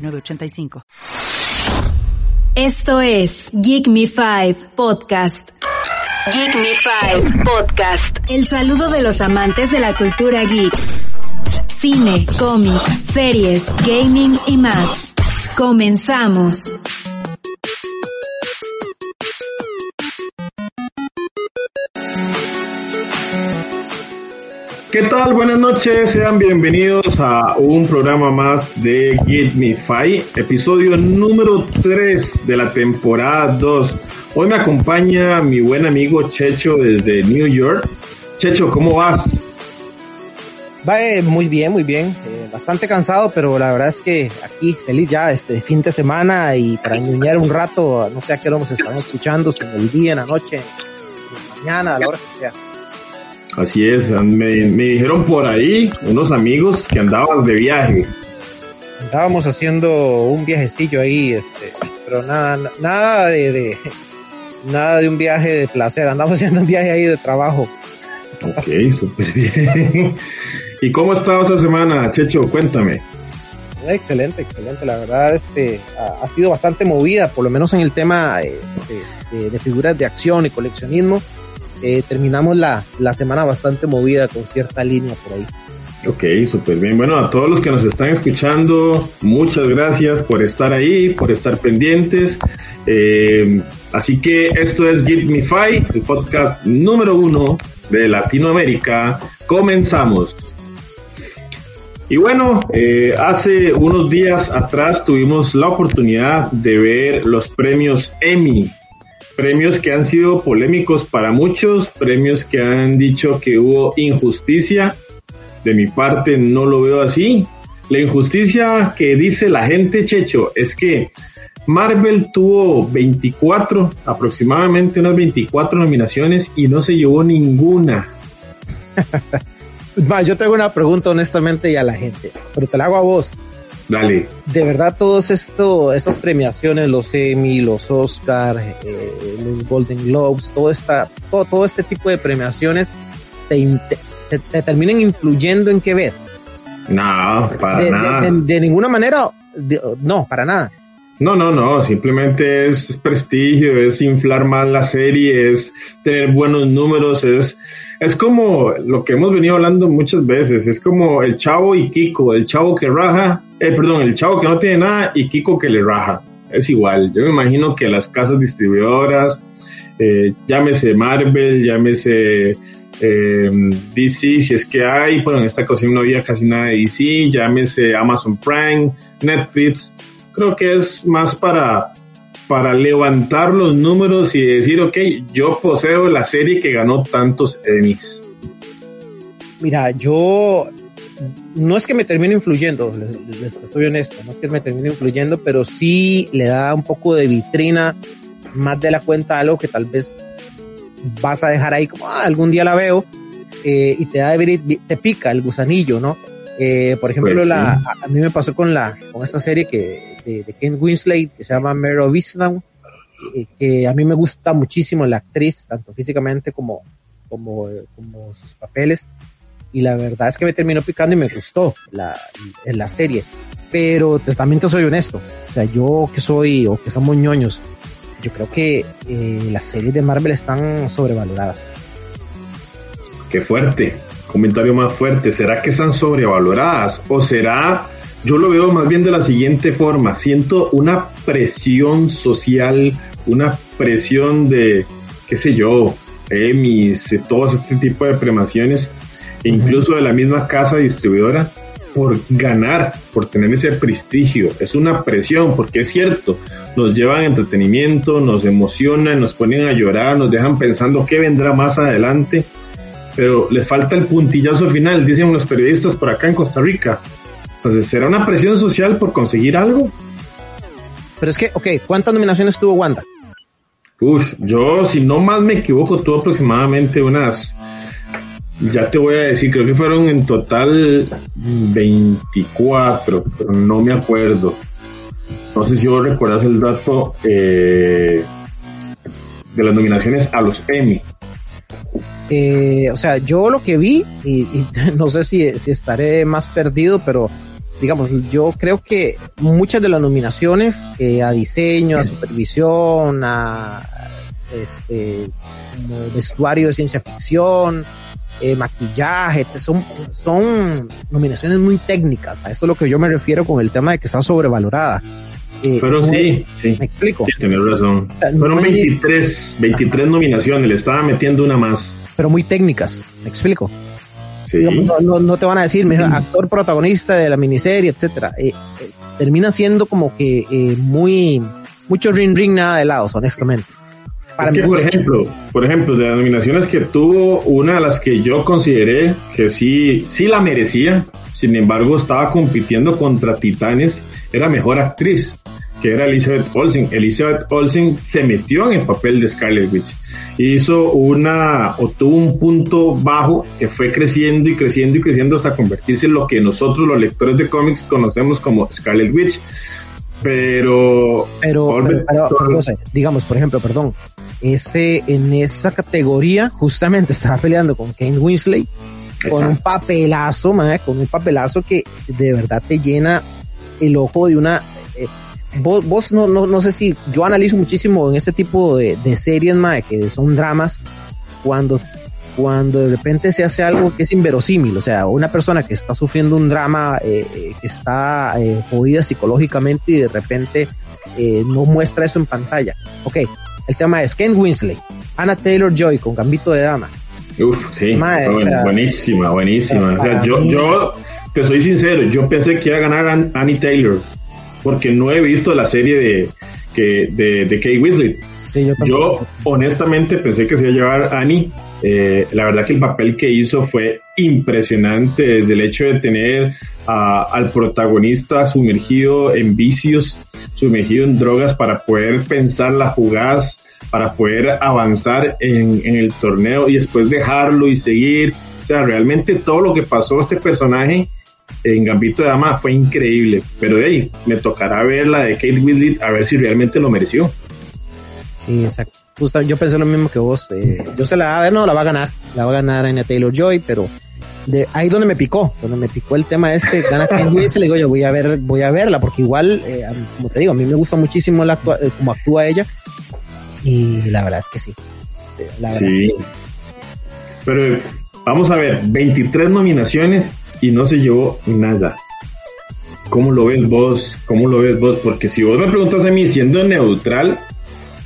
906985. Esto es Geek Me 5 Podcast. Geek Me 5 Podcast. El saludo de los amantes de la cultura geek. Cine, cómic, series, gaming y más. Comenzamos. ¿Qué tal? Buenas noches, sean bienvenidos a un programa más de Fi, episodio número 3 de la temporada 2. Hoy me acompaña mi buen amigo Checho desde New York. Checho, ¿cómo vas? Va eh, muy bien, muy bien. Eh, bastante cansado, pero la verdad es que aquí feliz ya este fin de semana y para ñuñar un rato, no sé a qué hora nos están escuchando, si en el día, en la noche, en la mañana, a la hora que sea. Así es, me, dijeron por ahí unos amigos que andabas de viaje. Andábamos haciendo un viajecillo ahí, este, pero nada, nada de, nada de un viaje de placer, andamos haciendo un viaje ahí de trabajo. Ok, súper bien. ¿Y cómo ha estado esa semana, Checho? Cuéntame. Excelente, excelente. La verdad, este, ha, sido bastante movida, por lo menos en el tema este, de figuras de acción y coleccionismo eh, terminamos la, la semana bastante movida con cierta línea por ahí. Ok, súper bien. Bueno, a todos los que nos están escuchando, muchas gracias por estar ahí, por estar pendientes. Eh, así que esto es Give Me Five, el podcast número uno de Latinoamérica. Comenzamos. Y bueno, eh, hace unos días atrás tuvimos la oportunidad de ver los premios Emmy premios que han sido polémicos para muchos, premios que han dicho que hubo injusticia. De mi parte no lo veo así. La injusticia que dice la gente, Checho, es que Marvel tuvo 24, aproximadamente unas 24 nominaciones y no se llevó ninguna. yo tengo una pregunta honestamente y a la gente, pero te la hago a vos. Dale. De verdad, todos esto, estas premiaciones, los Emmy, los Oscar, eh, los Golden Globes, todo esta, todo, todo este tipo de premiaciones te, te, terminan influyendo en qué ver. No, para de, nada. De, ninguna manera, no, para nada. No, no, no, simplemente es prestigio, es inflar más la serie, es tener buenos números, es es como lo que hemos venido hablando muchas veces, es como el chavo y Kiko, el chavo que raja, eh, perdón, el chavo que no tiene nada y Kiko que le raja. Es igual, yo me imagino que las casas distribuidoras, eh, llámese Marvel, llámese eh, DC, si es que hay, bueno, en esta ocasión no había casi nada de DC, llámese Amazon Prime, Netflix, creo que es más para para levantar los números y decir, ok, yo poseo la serie que ganó tantos Emmys? Mira, yo no es que me termine influyendo, les, soy honesto, no es que me termine influyendo, pero sí le da un poco de vitrina más de la cuenta algo que tal vez vas a dejar ahí como ah, algún día la veo eh, y te da te pica el gusanillo, ¿no? Eh, por ejemplo, pues la, a, mí me pasó con la con esta serie que de, Ken Winslet que se llama Mare of eh, que a mí me gusta muchísimo la actriz, tanto físicamente como, como, como sus papeles. Y la verdad es que me terminó picando y me gustó la, la serie. Pero también te soy honesto. O sea, yo que soy, o que somos ñoños, yo creo que eh, las series de Marvel están sobrevaloradas. Qué fuerte. Comentario más fuerte. ¿Será que están sobrevaloradas? ¿O será yo lo veo más bien de la siguiente forma. Siento una presión social, una presión de, qué sé yo, Emmys, todo este tipo de premaciones, incluso de la misma casa distribuidora, por ganar, por tener ese prestigio. Es una presión, porque es cierto, nos llevan entretenimiento, nos emocionan, nos ponen a llorar, nos dejan pensando qué vendrá más adelante, pero les falta el puntillazo final, dicen los periodistas por acá en Costa Rica Entonces, ¿será una presión social por conseguir algo? Pero es que, ok, ¿cuántas nominaciones tuvo Wanda? Uf, yo, si no más me equivoco, tuvo aproximadamente unas, ya te voy a decir, creo que fueron en total 24, pero no me acuerdo. No sé si vos recuerdas el dato eh, de las nominaciones a los Emmy. Eh, o sea, yo lo que vi, y, no sé si, si, estaré más perdido, pero digamos, yo creo que muchas de las nominaciones eh, a diseño, a supervisión, a este, vestuario de ciencia ficción, eh, maquillaje, son, son nominaciones muy técnicas. A eso es lo que yo me refiero con el tema de que está sobrevalorada. Eh, Pero sí, sí. Me explico. Sí, razón. Fueron 23, 23 nominaciones, le estaba metiendo una más. Pero muy técnicas, me explico. no, te van a decir, mira, actor protagonista de la miniserie, etcétera. Eh, eh, termina siendo como que eh, muy, mucho ring ring nada de lados, honestamente. Para es que, por ejemplo, por ejemplo, de las nominaciones que tuvo, una de las que yo consideré que sí, sí la merecía, sin embargo, estaba compitiendo contra Titanes, era mejor actriz que era Elizabeth Olsen. Elizabeth Olsen se metió en el papel de Scarlet Witch. Hizo una, o tuvo un punto bajo que fue creciendo y creciendo y creciendo hasta convertirse en lo que nosotros los lectores de cómics conocemos como Scarlet Witch. Pero, pero, digamos, por ejemplo, perdón, ese, en esa categoría justamente estaba peleando con Kane Winsley con un papelazo, con un papelazo que de verdad te llena el ojo de una vos, vos no, no, no sé si yo analizo muchísimo en ese tipo de, de series, mae, que son dramas, cuando, cuando de repente se hace algo que es inverosímil, o sea, una persona que está sufriendo un drama, eh, eh que está eh, jodida psicológicamente y de repente eh, no muestra eso en pantalla. Ok, el tema es Ken Winsley, Anna Taylor Joy con Gambito de Dama. Uf, sí, buenísima, buenísima. O sea, yo, yo, te soy sincero, yo pensé que iba a ganar Annie Taylor porque no he visto la serie de, que, de, de Kate Weasley. yo, honestamente pensé que se iba a llevar Annie. Eh, la verdad que el papel que hizo fue impresionante desde el hecho de tener al protagonista sumergido en vicios, sumergido en drogas para poder pensar las jugadas, para poder avanzar en, en el torneo y después dejarlo y seguir. O sea, realmente todo lo que pasó a este personaje en Gambito de Dama fue increíble, pero de ahí me tocará ver la de Kate Winslet a ver si realmente lo mereció. Sí, exacto. yo pensé lo mismo que vos. Eh, yo se la va a ver, no, la va a ganar. La va a ganar Anya Taylor Joy, pero de ahí donde me picó, donde me picó el tema este, gana Kate Winslet, le digo yo voy a ver, voy a verla, porque igual, eh, como te digo, a mí me gusta muchísimo la eh, como actúa ella. Y la verdad es que sí. sí. Pero vamos a ver, 23 nominaciones y no se llevó nada. ¿Cómo lo ves vos? ¿Cómo lo ves vos? Porque si vos me preguntas a mí siendo neutral,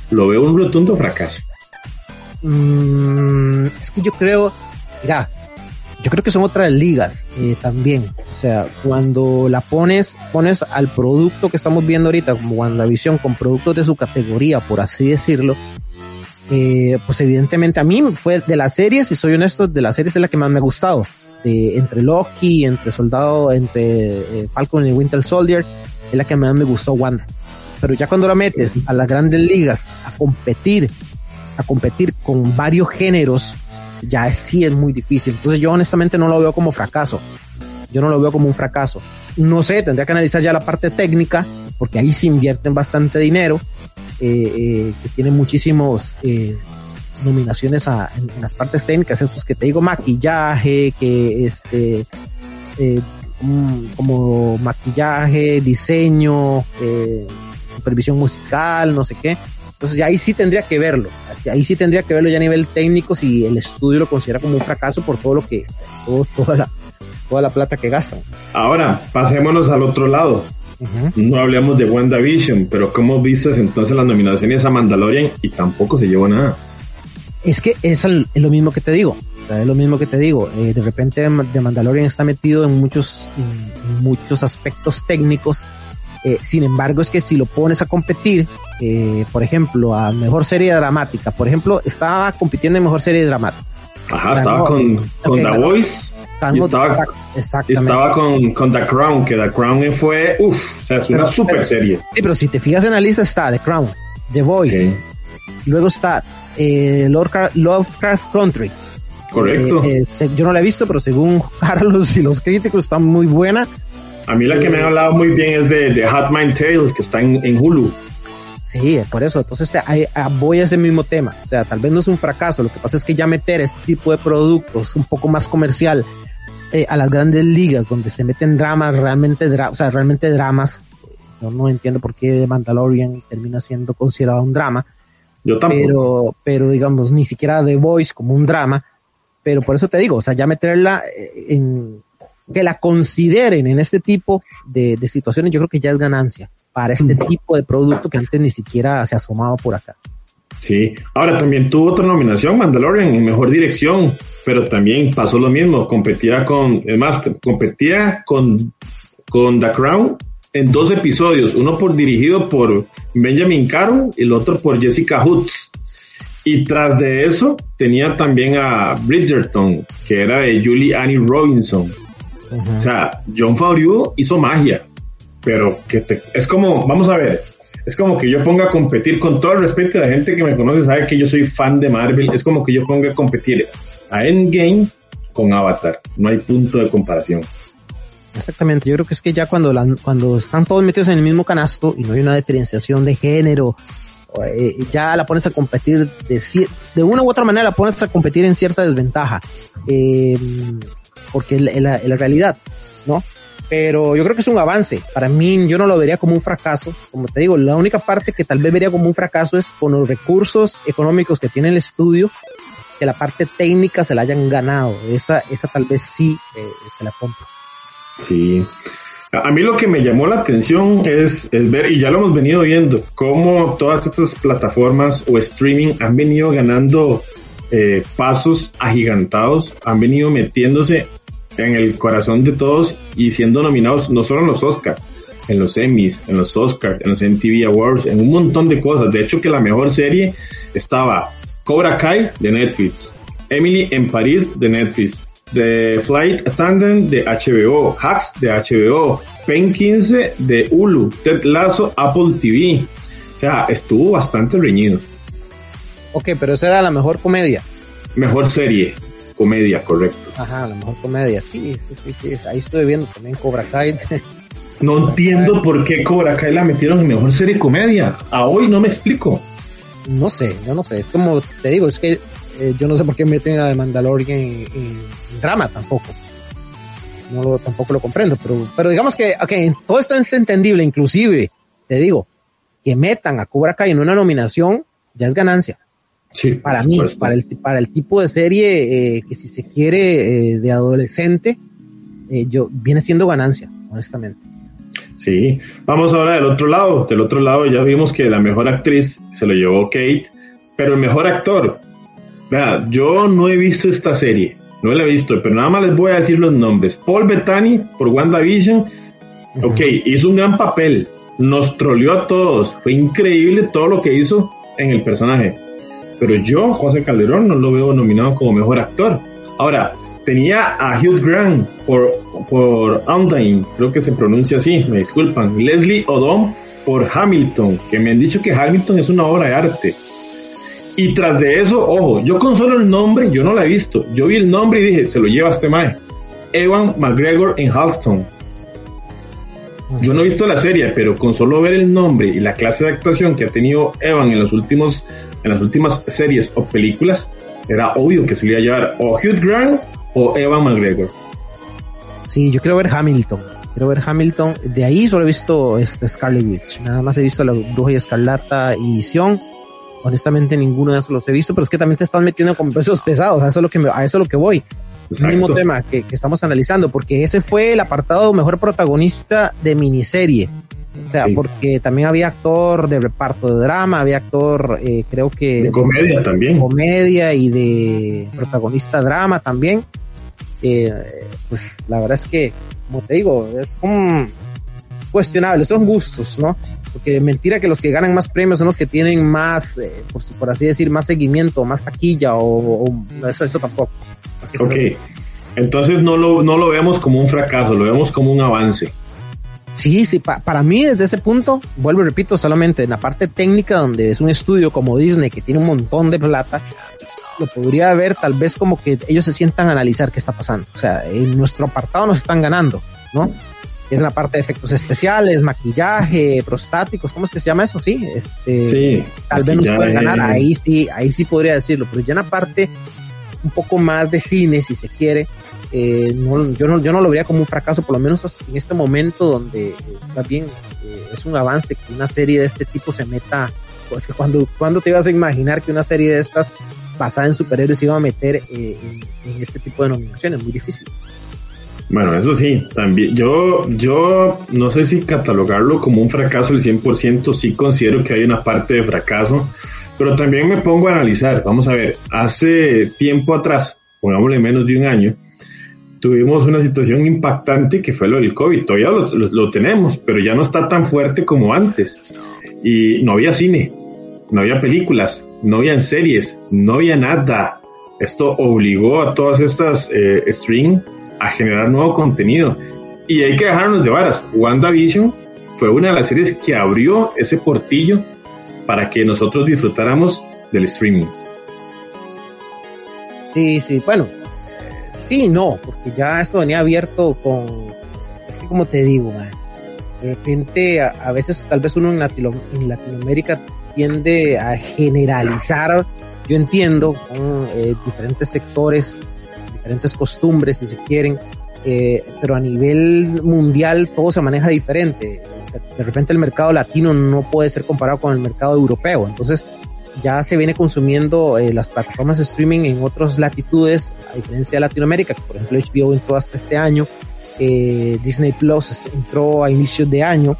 lo veo un rotundo fracaso. Mm, es que yo creo, mira, yo creo que son otras ligas eh, también. O sea, cuando la pones, pones al producto que estamos viendo ahorita como WandaVision con productos de su categoría, por así decirlo, eh, pues evidentemente a mí fue de las series, si soy honesto, de las series es la que más me ha gustado. Este, entre Loki, entre Soldado, entre eh, Falcon y Winter Soldier, es la que más me gustó Wanda. Pero ya cuando la metes a las grandes ligas a competir, a competir con varios géneros, ya sí es muy difícil. Entonces yo honestamente no lo veo como fracaso. Yo no lo veo como un fracaso. No sé, tendría que analizar ya la parte técnica, porque ahí se invierten bastante dinero, eh, eh, que tiene muchísimos nominaciones a, en, las partes técnicas, estos que te digo, maquillaje, que este, eh, como maquillaje, diseño, eh, supervisión musical, no sé qué. Entonces ahí sí tendría que verlo, ahí sí tendría que verlo ya a nivel técnico si el estudio lo considera como un fracaso por todo lo que, toda, la, toda la plata que gastan. Ahora, pasémonos al otro lado. No hablemos de WandaVision, pero ¿cómo vistes entonces las nominaciones a Mandalorian y tampoco se llevó nada? Es que es, lo mismo que te digo. es lo mismo que te digo. Eh, de repente The Mandalorian está metido en muchos, muchos aspectos técnicos. Eh, sin embargo, es que si lo pones a competir, eh, por ejemplo, a mejor serie dramática, por ejemplo, estaba compitiendo en mejor serie dramática. Ajá, estaba con, con The Voice. estaba, estaba con, con, The Crown, que The Crown fue, uff, o sea, es una super serie. Sí, pero si te fijas en la lista está The Crown, The Voice, luego está eh, Lovecraft Country. Correcto. Eh, eh, yo no la he visto, pero según Carlos y los críticos está muy buena. A mí la que me ha hablado muy bien es de, de Hot Mind Tales, que está en, en Hulu. Sí, por eso. Entonces te, voy a ese mismo tema. O sea, tal vez no es un fracaso. Lo que pasa es que ya meter este tipo de productos un poco más comercial eh, a las grandes ligas, donde se meten dramas, realmente, o sea, realmente dramas. Yo no entiendo por qué Mandalorian termina siendo considerado un drama. Yo tampoco. Pero, pero digamos, ni siquiera The Voice como un drama. Pero por eso te digo, o sea, ya meterla eh, en, que la consideren en este tipo de, de situaciones, yo creo que ya es ganancia para este tipo de producto que antes ni siquiera se asomaba por acá. Sí, ahora también tuvo otra nominación, Mandalorian, en mejor dirección, pero también pasó lo mismo, competía con, además, competía con, con The Crown en dos episodios, uno por dirigido por Benjamin Caro y el otro por Jessica Hoods. Y tras de eso tenía también a Bridgerton, que era de Julie Annie Robinson. O sea, John Favreau hizo magia pero que es como, vamos a ver, es como que yo ponga a competir con todo el respeto de la gente que me conoce, sabe que yo soy fan de Marvel, es como que yo ponga a competir a Endgame con Avatar, no hay punto de comparación. Exactamente, yo creo que es que ya cuando, cuando están todos metidos en el mismo canasto y no hay una diferenciación de género, eh, ya la pones a competir de, de una u otra manera, la pones a competir en cierta desventaja, eh, porque es la, realidad, ¿no? pero yo creo que es un avance. Para mí, yo no lo vería como un fracaso. Como te digo, la única parte que tal vez vería como un fracaso es con los recursos económicos que tiene el estudio, que la parte técnica se la hayan ganado. Esa, esa tal vez sí eh, se la compro. Sí. A mí lo que me llamó la atención es, ver, y ya lo hemos venido viendo, cómo todas estas plataformas o streaming han venido ganando eh, pasos agigantados, han venido metiéndose en el corazón de todos y siendo nominados no solo en los Oscars, en los Emmys, en los Oscars, en los MTV Awards, en un montón de cosas. De hecho, que la mejor serie estaba Cobra Kai de Netflix, Emily en París de Netflix, The Flight Attendant de HBO, Hacks de HBO, Pen 15 de Hulu, Ted Lasso Apple TV. O sea, estuvo bastante reñido. Ok, pero esa era la mejor comedia. Mejor serie comedia, correcto. Ajá, a lo mejor comedia, sí, sí, sí, ahí estoy viendo también Cobra Kai. no entiendo por qué Cobra Kai la metieron en mejor serie comedia. A hoy no me explico. No sé, yo no sé, es como te digo, es que eh, yo no sé por qué meten a The Mandalorian en, drama tampoco. No lo, tampoco lo comprendo, pero, pero digamos que, okay, todo esto es entendible, inclusive, te digo, que metan a Cobra Kai en una nominación ya es ganancia para mí, para el, para el tipo de serie eh, que si se quiere eh, de adolescente, eh, yo viene siendo ganancia, honestamente. Sí, vamos ahora del otro lado. Del otro lado ya vimos que la mejor actriz se lo llevó Kate, pero el mejor actor, vea, yo no he visto esta serie, no la he visto, pero nada más les voy a decir los nombres. Paul Bettany por WandaVision, ok, hizo un gran papel, nos troleó a todos, fue increíble todo lo que hizo en el personaje pero yo, José Calderón, no lo veo nominado como mejor actor. Ahora, tenía a Hugh Grant por, por creo que se pronuncia así, me disculpan. Leslie Odom por Hamilton, que me han dicho que Hamilton es una obra de arte. Y tras de eso, ojo, yo con solo el nombre, yo no la he visto. Yo vi el nombre y dije, se lo lleva este mae. Evan McGregor en Halston. Yo no he visto la serie, pero con solo ver el nombre y la clase de actuación que ha tenido Evan en los últimos en las últimas series o películas, era obvio que se iba a llevar o Hugh Grant o Evan McGregor. Sí, yo quiero ver Hamilton. Quiero ver Hamilton. De ahí solo he visto este Scarlet Witch. Nada más he visto la Bruja y Escarlata y Visión. Honestamente ninguno de esos los he visto, pero es que también te están metiendo con pesos pesados. A eso es lo que, a eso es lo que voy. El mismo tema que, que, estamos analizando, porque ese fue el apartado mejor protagonista de miniserie. O sea, porque también había actor de reparto de drama, había actor, eh, creo que... De comedia también. Comedia y de protagonista drama también. Eh, pues la verdad es que, como te digo, es un cuestionable, son gustos, ¿no? Porque mentira que los que ganan más premios son los que tienen más, eh, por, así decir, más seguimiento, más taquilla o, eso, eso tampoco. Ok. Entonces no lo, no lo vemos como un fracaso, lo vemos como un avance. Sí, sí, para mí desde ese punto, vuelvo y repito, solamente en la parte técnica donde es un estudio como Disney que tiene un montón de plata, lo podría ver tal vez como que ellos se sientan a analizar qué está pasando. O sea, en nuestro apartado nos están ganando, ¿no? Es la parte de efectos especiales, maquillaje, prostáticos, ¿cómo es que se llama eso? Sí, este, sí, tal vez nos pueden ganar, ahí sí, ahí sí podría decirlo, pero ya en la parte un poco más de cine, si se quiere, eh, no, yo, no, yo no lo vería como un fracaso, por lo menos en este momento donde eh, más bien eh, es un avance que una serie de este tipo se meta, pues que cuando, cuando te ibas a imaginar que una serie de estas basada en superhéroes se iba a meter en, en, este tipo de nominaciones, muy difícil. Bueno, eso sí, también yo, yo no sé si catalogarlo como un fracaso el 100%, sí considero que hay una parte de fracaso, pero también me pongo a analizar, vamos a ver, hace tiempo atrás, pongámosle menos de un año, tuvimos una situación impactante que fue lo del COVID, todavía lo, lo tenemos, pero ya no está tan fuerte como antes. Y no había cine, no había películas, no había series, no había nada. Esto obligó a todas estas eh, a generar nuevo contenido. Y hay que dejarnos de varas. WandaVision fue una de las series que abrió ese portillo para que nosotros disfrutáramos del streaming. Sí, sí, bueno, sí, no, porque ya esto venía abierto con, es que como te digo, de repente a, veces tal vez uno en, en Latinoamérica tiende a generalizar, yo entiendo, eh, diferentes sectores, diferentes costumbres, si se quieren, eh, pero a nivel mundial todo se maneja diferente. De repente el mercado latino no puede ser comparado con el mercado europeo, entonces ya se viene consumiendo eh, las plataformas de streaming en otras latitudes, a diferencia de Latinoamérica, que por ejemplo HBO entró hasta este año, eh, Disney Plus entró a inicios de año,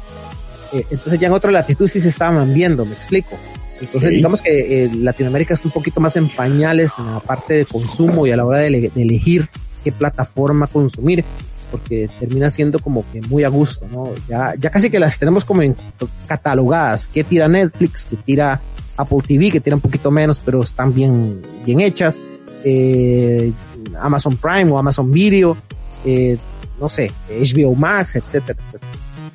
eh, entonces ya en otras latitudes sí se estaban viendo, me explico. Entonces digamos que eh, Latinoamérica está un poquito más en pañales en la parte de consumo y a la hora de, elegir qué plataforma consumir, porque termina siendo como que muy a gusto, ¿no? Ya, ya casi que las tenemos como catalogadas, que tira Netflix, que tira Apple TV, que tira un poquito menos, pero están bien, bien hechas, eh, Amazon Prime o Amazon Video, eh, no sé, HBO Max, etcétera, etcétera.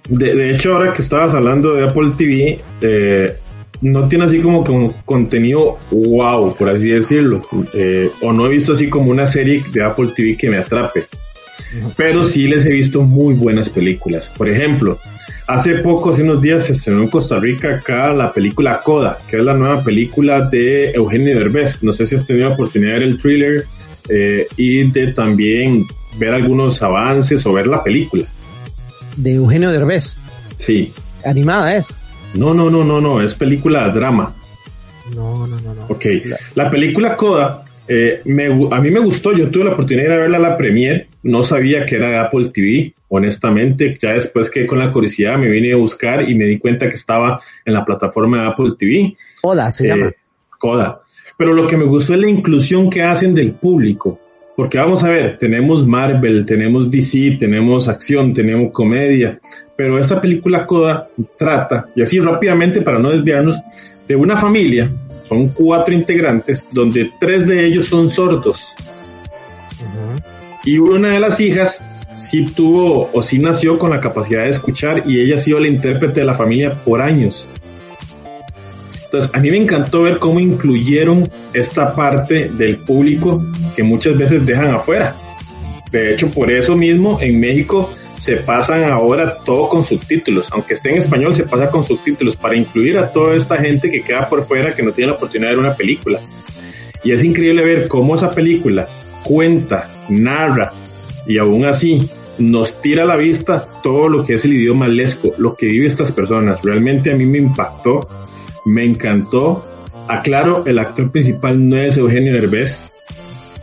De, hecho, ahora que estabas hablando de Apple TV, eh, no tiene así como que un contenido wow, por así decirlo. Eh, o no he visto así como una serie de Apple TV que me atrape. Pero sí les he visto muy buenas películas. Por ejemplo, hace poco, hace unos días, se estrenó en Costa Rica acá la película Coda, que es la nueva película de Eugenio Derbez. No sé si has tenido la oportunidad de ver el thriller eh, y de también ver algunos avances o ver la película de Eugenio Derbez. Sí. Animada es. No, no, no, no, no, es película drama. No, no, no, no. Ok. La película Coda, eh, me, a mí me gustó, yo tuve la oportunidad de verla a la premier, no sabía que era de Apple TV, honestamente, ya después que con la curiosidad me vine a buscar y me di cuenta que estaba en la plataforma de Apple TV. Coda se llama. Eh, Coda. Pero lo que me gustó es la inclusión que hacen del público. Porque vamos a ver, tenemos Marvel, tenemos DC, tenemos acción, tenemos comedia, pero esta película Coda trata, y así rápidamente para no desviarnos, de una familia, son cuatro integrantes, donde tres de ellos son sordos. Y una de las hijas sí tuvo o sí nació con la capacidad de escuchar y ella ha sido la intérprete de la familia por años. Entonces, a mí me encantó ver cómo incluyeron esta parte del público que muchas veces dejan afuera. De hecho, por eso mismo en México se pasan ahora todo con subtítulos. Aunque esté en español, se pasa con subtítulos para incluir a toda esta gente que queda por fuera que no tiene la oportunidad de ver una película. Y es increíble ver cómo esa película cuenta, narra y aún así nos tira a la vista todo lo que es el idioma lesco, lo que viven estas personas. Realmente a mí me impactó me encantó. Aclaro, el actor principal no es Eugenio Derbez,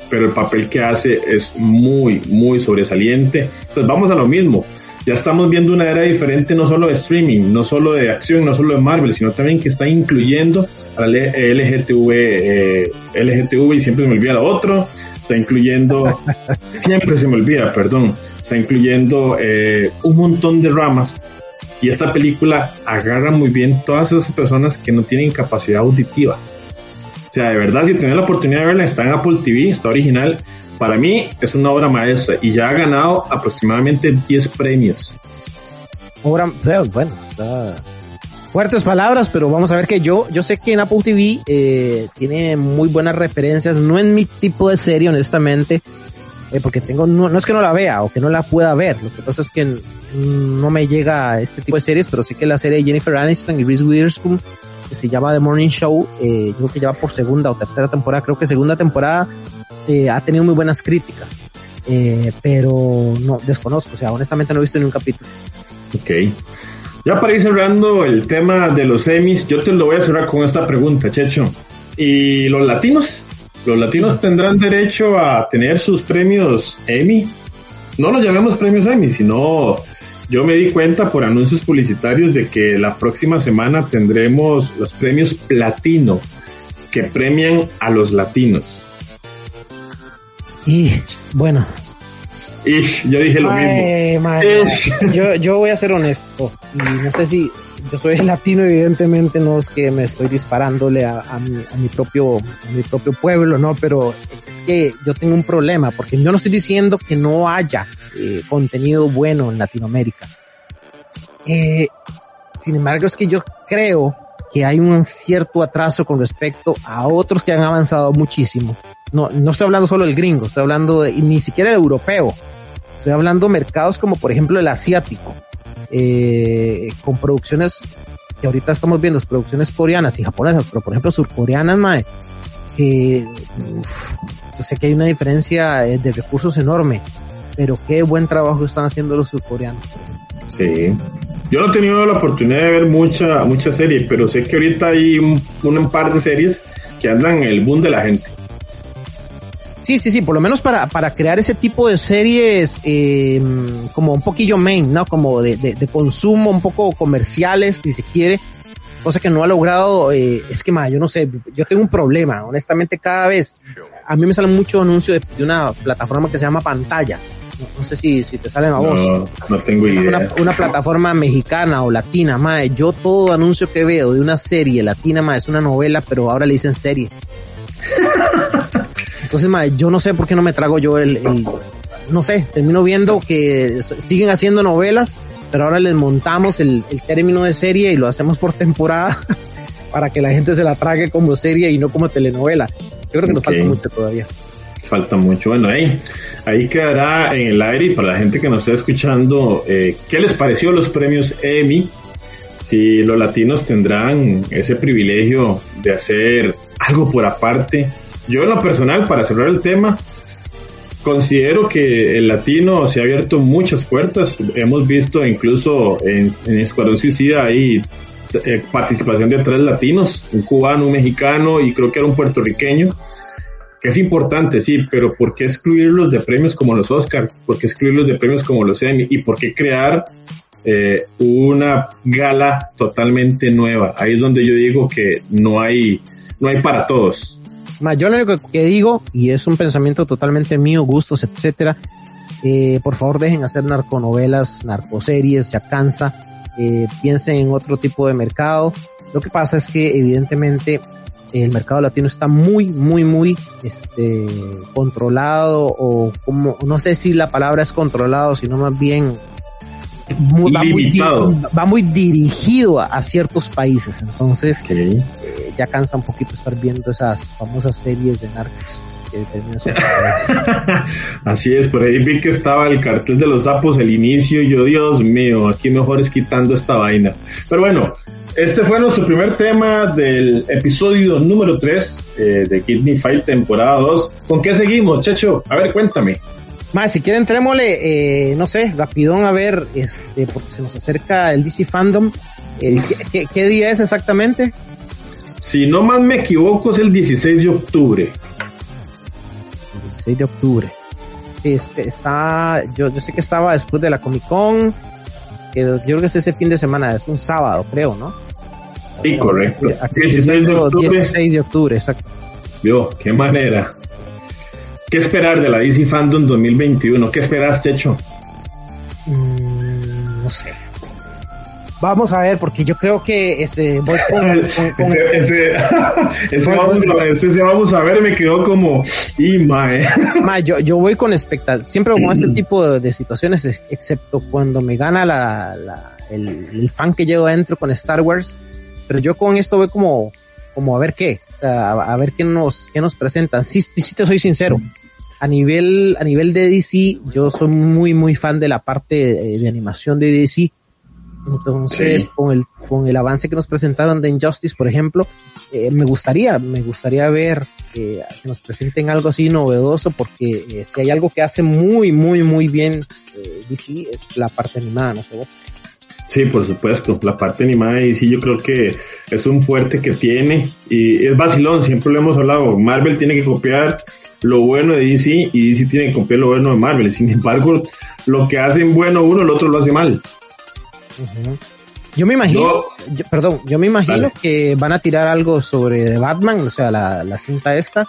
pero el papel que hace es muy, muy sobresaliente. Entonces vamos a lo mismo. Ya estamos viendo una era diferente no solo de streaming, no solo de acción, no solo de Marvel, sino también que está incluyendo a la LGTV, eh, LGTV y siempre se me olvida lo otro, está incluyendo, siempre se me olvida, perdón, está incluyendo eh, un montón de ramas y esta película agarra muy bien todas esas personas que no tienen capacidad auditiva. O sea, de verdad, si tienen la oportunidad de verla, está en Apple TV, está original. para mí es una obra maestra y ya ha ganado aproximadamente 10 premios. Obra, bueno, fuertes palabras, pero vamos a ver que yo, yo sé que en Apple TV eh, tiene muy buenas referencias, no en mi tipo de serie, honestamente, eh, porque tengo, no, es que no la vea o que no la pueda ver, lo que pasa es que no me llega este tipo de series, pero sí que la serie de Jennifer Aniston y Reese Witherspoon, que se llama The Morning Show, eh, creo que ya va por segunda o tercera temporada, creo que segunda temporada eh, ha tenido muy buenas críticas, eh, pero no, desconozco, o sea, honestamente no he visto ni un capítulo. Ok. Ya para ir cerrando el tema de los Emmys, yo te lo voy a cerrar con esta pregunta, Checho. ¿Y los latinos? ¿Los latinos tendrán derecho a tener sus premios Emmy? No los llamemos premios Emmy, sino yo me di cuenta por anuncios publicitarios de que la próxima semana tendremos los premios Platino, que premian a los latinos. Y bueno, yo dije lo mismo. yo, yo voy a ser honesto. Y no sé si yo soy latino, evidentemente no es que me estoy disparándole a, mi, propio, mi propio pueblo, ¿no? Pero es que yo tengo un problema, porque yo no estoy diciendo que no haya eh, contenido bueno en Latinoamérica. Eh, sin embargo, es que yo creo que hay un cierto atraso con respecto a otros que han avanzado muchísimo. No, no estoy hablando solo del gringo, estoy hablando de, ni siquiera el europeo. Estoy hablando mercados como por ejemplo el asiático, eh, con producciones que ahorita estamos viendo, producciones coreanas y japonesas, pero por ejemplo surcoreanas, mae, que yo sé que hay una diferencia eh, de recursos enorme, pero qué buen trabajo están haciendo los surcoreanos. Sí. Yo no he tenido la oportunidad de ver mucha, mucha serie, pero sé que ahorita hay un, un par de series que andan en el boom de la gente. Sí, sí, sí, por lo menos para, para crear ese tipo de series eh, como un poquillo main, ¿no? Como de, de, consumo, un poco comerciales, si se quiere. Cosa que no ha logrado, eh, es que, ma, yo no sé, yo tengo un problema. Honestamente, cada vez, a mí me salen muchos anuncios de, una plataforma que se llama Pantalla. No, sé si, si te salen a vos. No, no tengo idea. Una, una, plataforma mexicana o latina, ma. Yo todo anuncio que veo de una serie latina, ma, es una novela, pero ahora le dicen serie. Entonces, yo no sé por qué no me trago yo el, no sé, termino viendo que siguen haciendo novelas, pero ahora les montamos el, término de serie y lo hacemos por temporada para que la gente se la trague como serie y no como telenovela. Yo creo que nos falta mucho todavía. Falta mucho. Bueno, ahí, ahí quedará en el aire y para la gente que nos está escuchando, eh, ¿qué les pareció los premios Emmy? Si los latinos tendrán ese privilegio de hacer algo por aparte yo en lo personal, para cerrar el tema, considero que el latino se ha abierto muchas puertas. Hemos visto incluso en, Escuadrón Suicida hay eh, participación de tres latinos, un cubano, un mexicano y creo que era un puertorriqueño, que es importante, sí, pero ¿por qué excluirlos de premios como los Oscars? ¿Por qué excluirlos de premios como los Emmy? ¿Y por qué crear eh, una gala totalmente nueva? Ahí es donde yo digo que no hay, no hay para todos yo lo único que digo, y es un pensamiento totalmente mío, gustos, etcétera, eh, por favor dejen hacer narconovelas, narcoseries, ya cansa, eh, piensen en otro tipo de mercado. Lo que pasa es que evidentemente el mercado latino está muy, muy, muy este, controlado o como, no sé si la palabra es controlado, sino más bien va, muy, va, muy, dirigido a, ciertos países. Entonces, eh, ya cansa un poquito estar viendo esas famosas series de narcos. Así es, por ahí vi que estaba el cartel de los sapos, el inicio, y yo, Dios mío, aquí mejor es quitando esta vaina. Pero bueno, este fue nuestro primer tema del episodio número 3 eh, de Kidney Fight temporada 2. ¿Con qué seguimos, Checho? A ver, cuéntame. Más, si quieren, entrémosle, eh, no sé, rapidón a ver, este, porque se nos acerca el DC Fandom. ¿qué, día es exactamente? Si no más me equivoco, es el 16 de octubre. 16 de octubre. Este, está, yo, yo sé que estaba después de la Comic Con, que yo creo que es ese fin de semana, es un sábado, creo, ¿no? Sí, correcto. 16 de octubre. 16 de octubre, exacto. Yo, qué manera. ¿Qué esperar de la DC Fandom 2021? ¿Qué esperas, Checho? Mm, no sé. Vamos a ver, porque yo creo que ese voy con, ese, ese, ese, vamos, ese, vamos, a ver me quedó como y mae. yo, yo voy con expectativa, siempre con este tipo de, situaciones, excepto cuando me gana la, la el, el, fan que llevo adentro con Star Wars, pero yo con esto voy como, como a ver qué, o sea, a, ver qué nos, qué nos presentan. Sí, sí te soy sincero. A nivel, a nivel de DC, yo soy muy, muy fan de la parte de, de animación de DC entonces, con el con el avance que nos presentaron de Injustice, por ejemplo, eh, me gustaría, me gustaría ver eh, que nos presenten algo así novedoso, porque eh, si hay algo que hace muy, muy, muy bien DC es la parte animada, ¿no sé Sí, por supuesto, la parte animada de DC yo creo que es un fuerte que tiene y es vacilón, siempre lo hemos hablado, Marvel tiene que copiar lo bueno de DC y DC tiene que copiar lo bueno de Marvel, sin embargo, lo que hacen bueno uno, el otro lo hace mal. Yo me imagino, perdón, yo me imagino que van a tirar algo sobre Batman, o sea, la, cinta esta,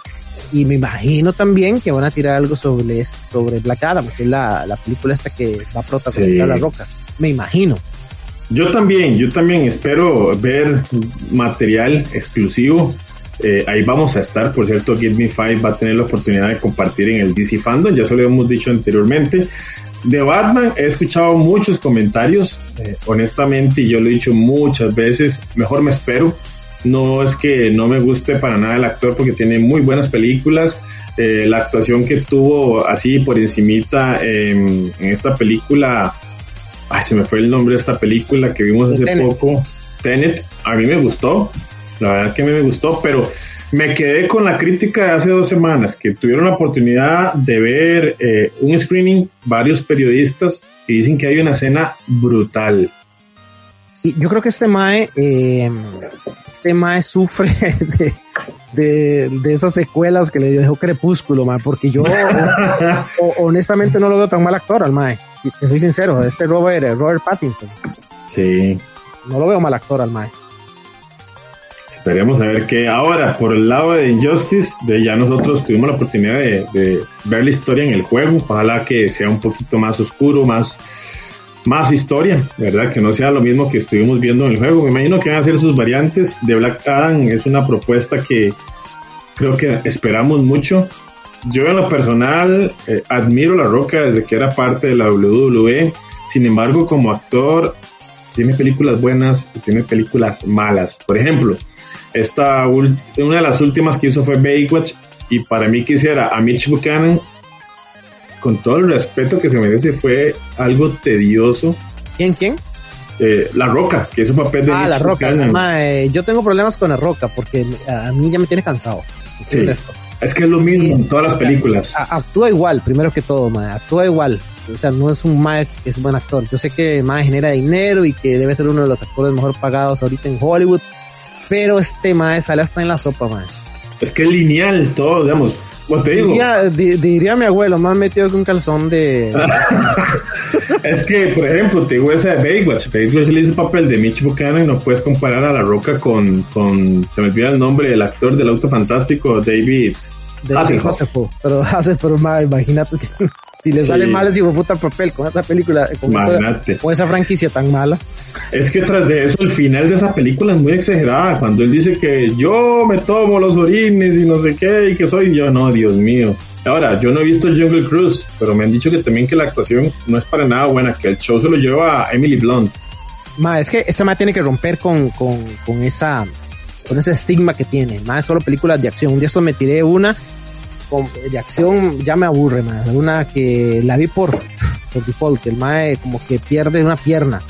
y me imagino también que van a tirar algo sobre, sobre Black Adam, que es la, película esta que va a protagonizar La Roca. Me imagino. Yo también, yo también espero ver material exclusivo. Eh, ahí vamos a estar, por cierto, Give Me Five va a tener la oportunidad de compartir en el DC Fandom, ya se lo hemos dicho anteriormente. De Batman he escuchado muchos comentarios, eh, honestamente, y yo lo he dicho muchas veces, mejor me espero. No es que no me guste para nada el actor porque tiene muy buenas películas. Eh, la actuación que tuvo así por encimita en, esta película, ay, se me fue el nombre de esta película que vimos hace poco, Tenet, a mí me gustó, la verdad que a mí me gustó, pero me quedé con la crítica de hace dos semanas, que tuvieron la oportunidad de ver eh, un screening, varios periodistas, y dicen que hay una escena brutal. Sí, yo creo que este Mae, eh, este Mae sufre de, de, esas secuelas que le dejó Crepúsculo, Mae, porque yo honestamente no lo veo tan mal actor al Mae, que soy sincero, este Robert, Robert Pattinson. Sí. No lo veo mal actor al Mae. Esperemos a ver qué. Ahora, por el lado de Injustice, de ya nosotros tuvimos la oportunidad de, ver la historia en el juego. Ojalá que sea un poquito más oscuro, más, más historia, ¿verdad? Que no sea lo mismo que estuvimos viendo en el juego. Me imagino que van a ser sus variantes. De Black Adam es una propuesta que creo que esperamos mucho. Yo en lo personal eh, admiro La Roca desde que era parte de la WWE. Sin embargo, como actor, tiene películas buenas y tiene películas malas. Por ejemplo, esta una de las últimas que hizo fue Baywatch y para mí quisiera a Mitch Buchanan con todo el respeto que se merece fue algo tedioso. ¿Quién quién? Eh, la Roca, que es un papel de Ah, La Roca. yo tengo problemas con La Roca porque a mí ya me tiene cansado. Sí. Es que es lo mismo en todas las películas. actúa igual, primero que todo, mae, actúa igual. O sea, no es un mae que es un buen actor. Yo sé que mae genera dinero y que debe ser uno de los actores mejor pagados ahorita en Hollywood, pero este mae sale hasta en la sopa, mae. Es que es lineal todo, digamos. Pues te digo. Diría, diría mi abuelo, más metido que un calzón de. es que, por ejemplo, te digo esa de Baywatch. Baywatch le hizo el papel de Mitch Buchanan y no puedes comparar a La Roca con, con. Se me olvida el nombre del actor del auto fantástico, David. David Hasselhoff. Pero hace, pero más, imagínate si. Si le sale mal ese puta papel con esta película, con esa, franquicia tan mala. Es que tras de eso, el final de esa película es muy exagerada. Cuando él dice que yo me tomo los orines y no sé qué, y que soy yo, no, Dios mío. Ahora, yo no he visto Jungle Cruise, pero me han dicho que también que la actuación no es para nada buena, que el show se lo lleva a Emily Blunt. Ma, es que esa ma tiene que romper con, con, con esa con ese estigma que tiene. Más solo películas de acción. Un día esto me tiré una de acción ya me aburre más. Una que la vi por, por default, el mae como que pierde una pierna.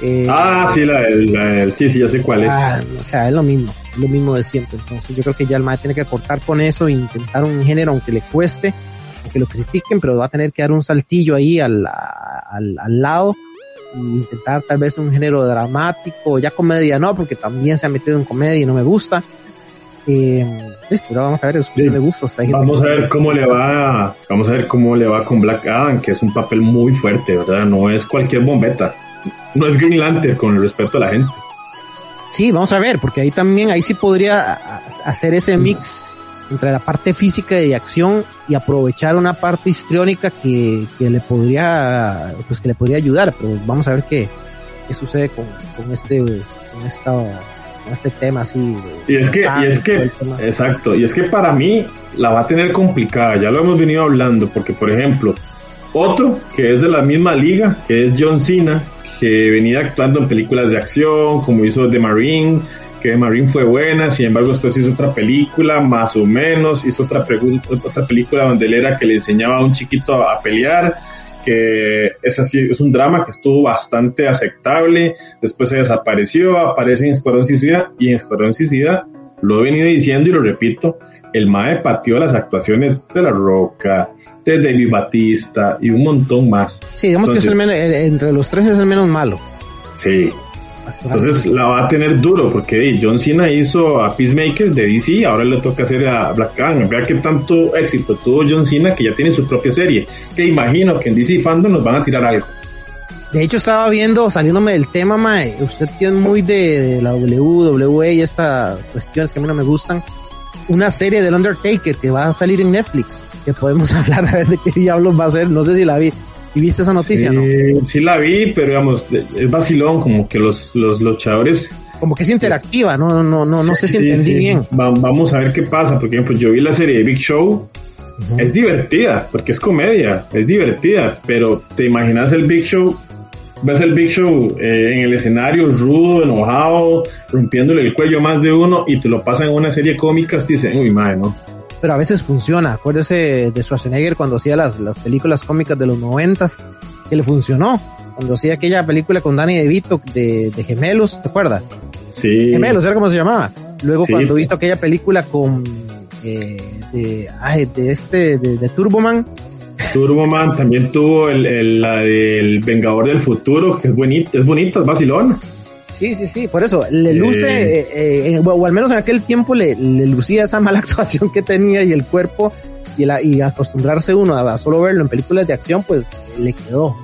Eh, ah, sí, la, la, sí, sí, ya sé cuál es. Ah, o sea, es lo mismo, es lo mismo de siempre. Entonces yo creo que ya el mae tiene que cortar con eso e intentar un género aunque le cueste, aunque lo critiquen, pero va a tener que dar un saltillo ahí al, al, al lado intentar tal vez un género dramático, ya comedia no, porque también se ha metido en comedia y no me gusta. Eh, pero vamos a ver, Vamos a ver cómo le va, vamos a ver cómo le va con Black Adam, que es un papel muy fuerte, ¿verdad? No es cualquier bombeta, no es Green Lantern con el respeto a la gente. Sí, vamos a ver, porque ahí también, ahí sí podría hacer ese mix entre la parte física y de acción y aprovechar una parte histriónica que, que le podría, pues que le podría ayudar, pero vamos a ver qué, qué sucede con, con este, con esta, con este tema así. y es que, y es que, exacto, y es que para mí la va a tener complicada, ya lo hemos venido hablando, porque por ejemplo, otro que es de la misma liga, que es John Cena, que venía actuando en películas de acción, como hizo The Marine, que Marine fue buena, sin embargo después hizo otra película, más o menos, hizo otra, otra película donde él era que le enseñaba a un chiquito a, pelear, que es así, es un drama que estuvo bastante aceptable, después se desapareció, aparece en Escuadrón Suicida, y en Escuadrón Suicida, lo he venido diciendo y lo repito, el MAE pateó las actuaciones de La Roca, de David Batista y un montón más. Sí, digamos que es el menos, entre los tres es el menos malo. Sí. Entonces la va a tener duro porque John Cena hizo a Peacemaker de DC, ahora le toca hacer a Black Adam. Vea que tanto éxito tuvo John Cena que ya tiene su propia serie. Que imagino que en DC Fandom nos van a tirar algo. De hecho, estaba viendo, saliéndome del tema, mae, usted tiene muy de, de la WWE y estas cuestiones que a mí no me gustan una serie del Undertaker que va a salir en Netflix, que podemos hablar a ver de qué diablos va a ser, no sé si la vi. ¿Y viste esa noticia? Sí, sí la vi, pero digamos, es vacilón, como que los, los luchadores como que es interactiva, no, no, no, no sé si entendí bien. vamos a ver qué pasa, porque ejemplo, yo vi la serie de Big Show, es divertida, porque es comedia, es divertida, pero te imaginas el Big Show ves el Big Show eh, en el escenario rudo, enojado, rompiéndole el cuello a más de uno y te lo pasan en una serie cómica, te dicen, uy, madre, ¿no? Pero a veces funciona. Acuérdese de Schwarzenegger cuando hacía las, las películas cómicas de los noventas, que le funcionó. Cuando hacía aquella película con Danny DeVito de, de Gemelos, ¿te acuerdas? Sí. Gemelos, era como se llamaba. Luego cuando visto aquella película con eh, de, ay, de este, de, de Turboman, Turboman también tuvo el, la del Vengador del Futuro, que es bonito, es bonito, es vacilón. Sí, sí, sí, por eso le luce, eh, eh, o al menos en aquel tiempo le, lucía esa mala actuación que tenía y el cuerpo y, la, y acostumbrarse uno a, solo verlo en películas de acción, pues le quedó.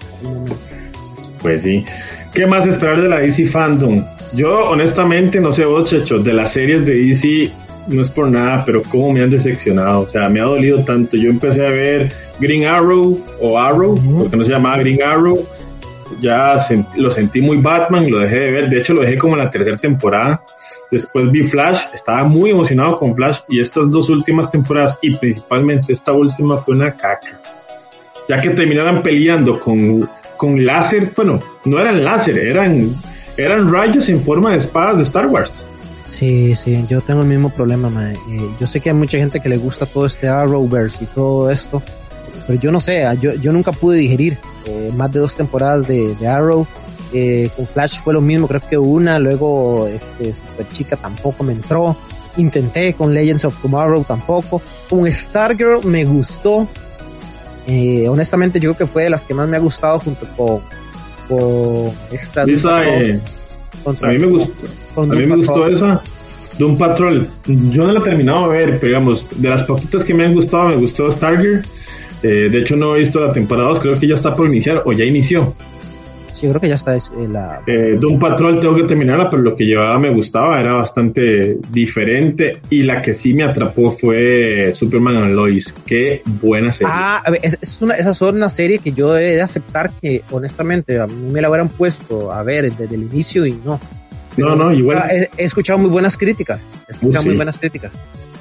Pues sí. ¿Qué más esperar de la DC Fandom? Yo honestamente no sé vos, chechos, de las series de DC no es por nada, pero cómo me han decepcionado. O sea, me ha dolido tanto. Yo empecé a ver Green Arrow o Arrow, porque no se llamaba Green Arrow. Ya lo sentí muy Batman, lo dejé de ver. De hecho, lo dejé como en la tercera temporada. Después vi Flash, estaba muy emocionado con Flash y estas dos últimas temporadas y principalmente esta última fue una caca. Ya que terminaron peleando con, con láser, bueno, no eran láser, eran, eran rayos en forma de espadas de Star Wars. Sí, sí, yo tengo el mismo problema, eh, yo sé que hay mucha gente que le gusta todo este Arrowverse y todo esto, pero yo no sé, ah, yo, yo nunca pude digerir eh, más de dos temporadas de, Arrow. Eh, con Flash fue lo mismo, creo que una, luego este Super Chica tampoco me entró. Intenté con Legends of Tomorrow tampoco. Con Stargirl me gustó. honestamente yo creo que fue de las que más me ha gustado junto con, con esta... a mí me gustó a mí me gustó esa. Doom Patrol. Yo no la he terminado de ver, pero digamos, de las poquitas que me han gustado, me gustó Stargear. Eh, de hecho, no he visto la temporada 2, creo que ya está por iniciar o ya inició. Sí, creo que ya está. Eh, la... Eh, Doom Patrol tengo que terminarla, pero lo que llevaba me gustaba, era bastante diferente. Y la que sí me atrapó fue Superman and Lois. Qué buena serie. Ah, a ver, es, una, esa es una serie que yo he de aceptar que, honestamente, a mí me la hubieran puesto a ver desde el inicio y no. No, no, igual. He, escuchado muy buenas críticas. He escuchado muy buenas críticas.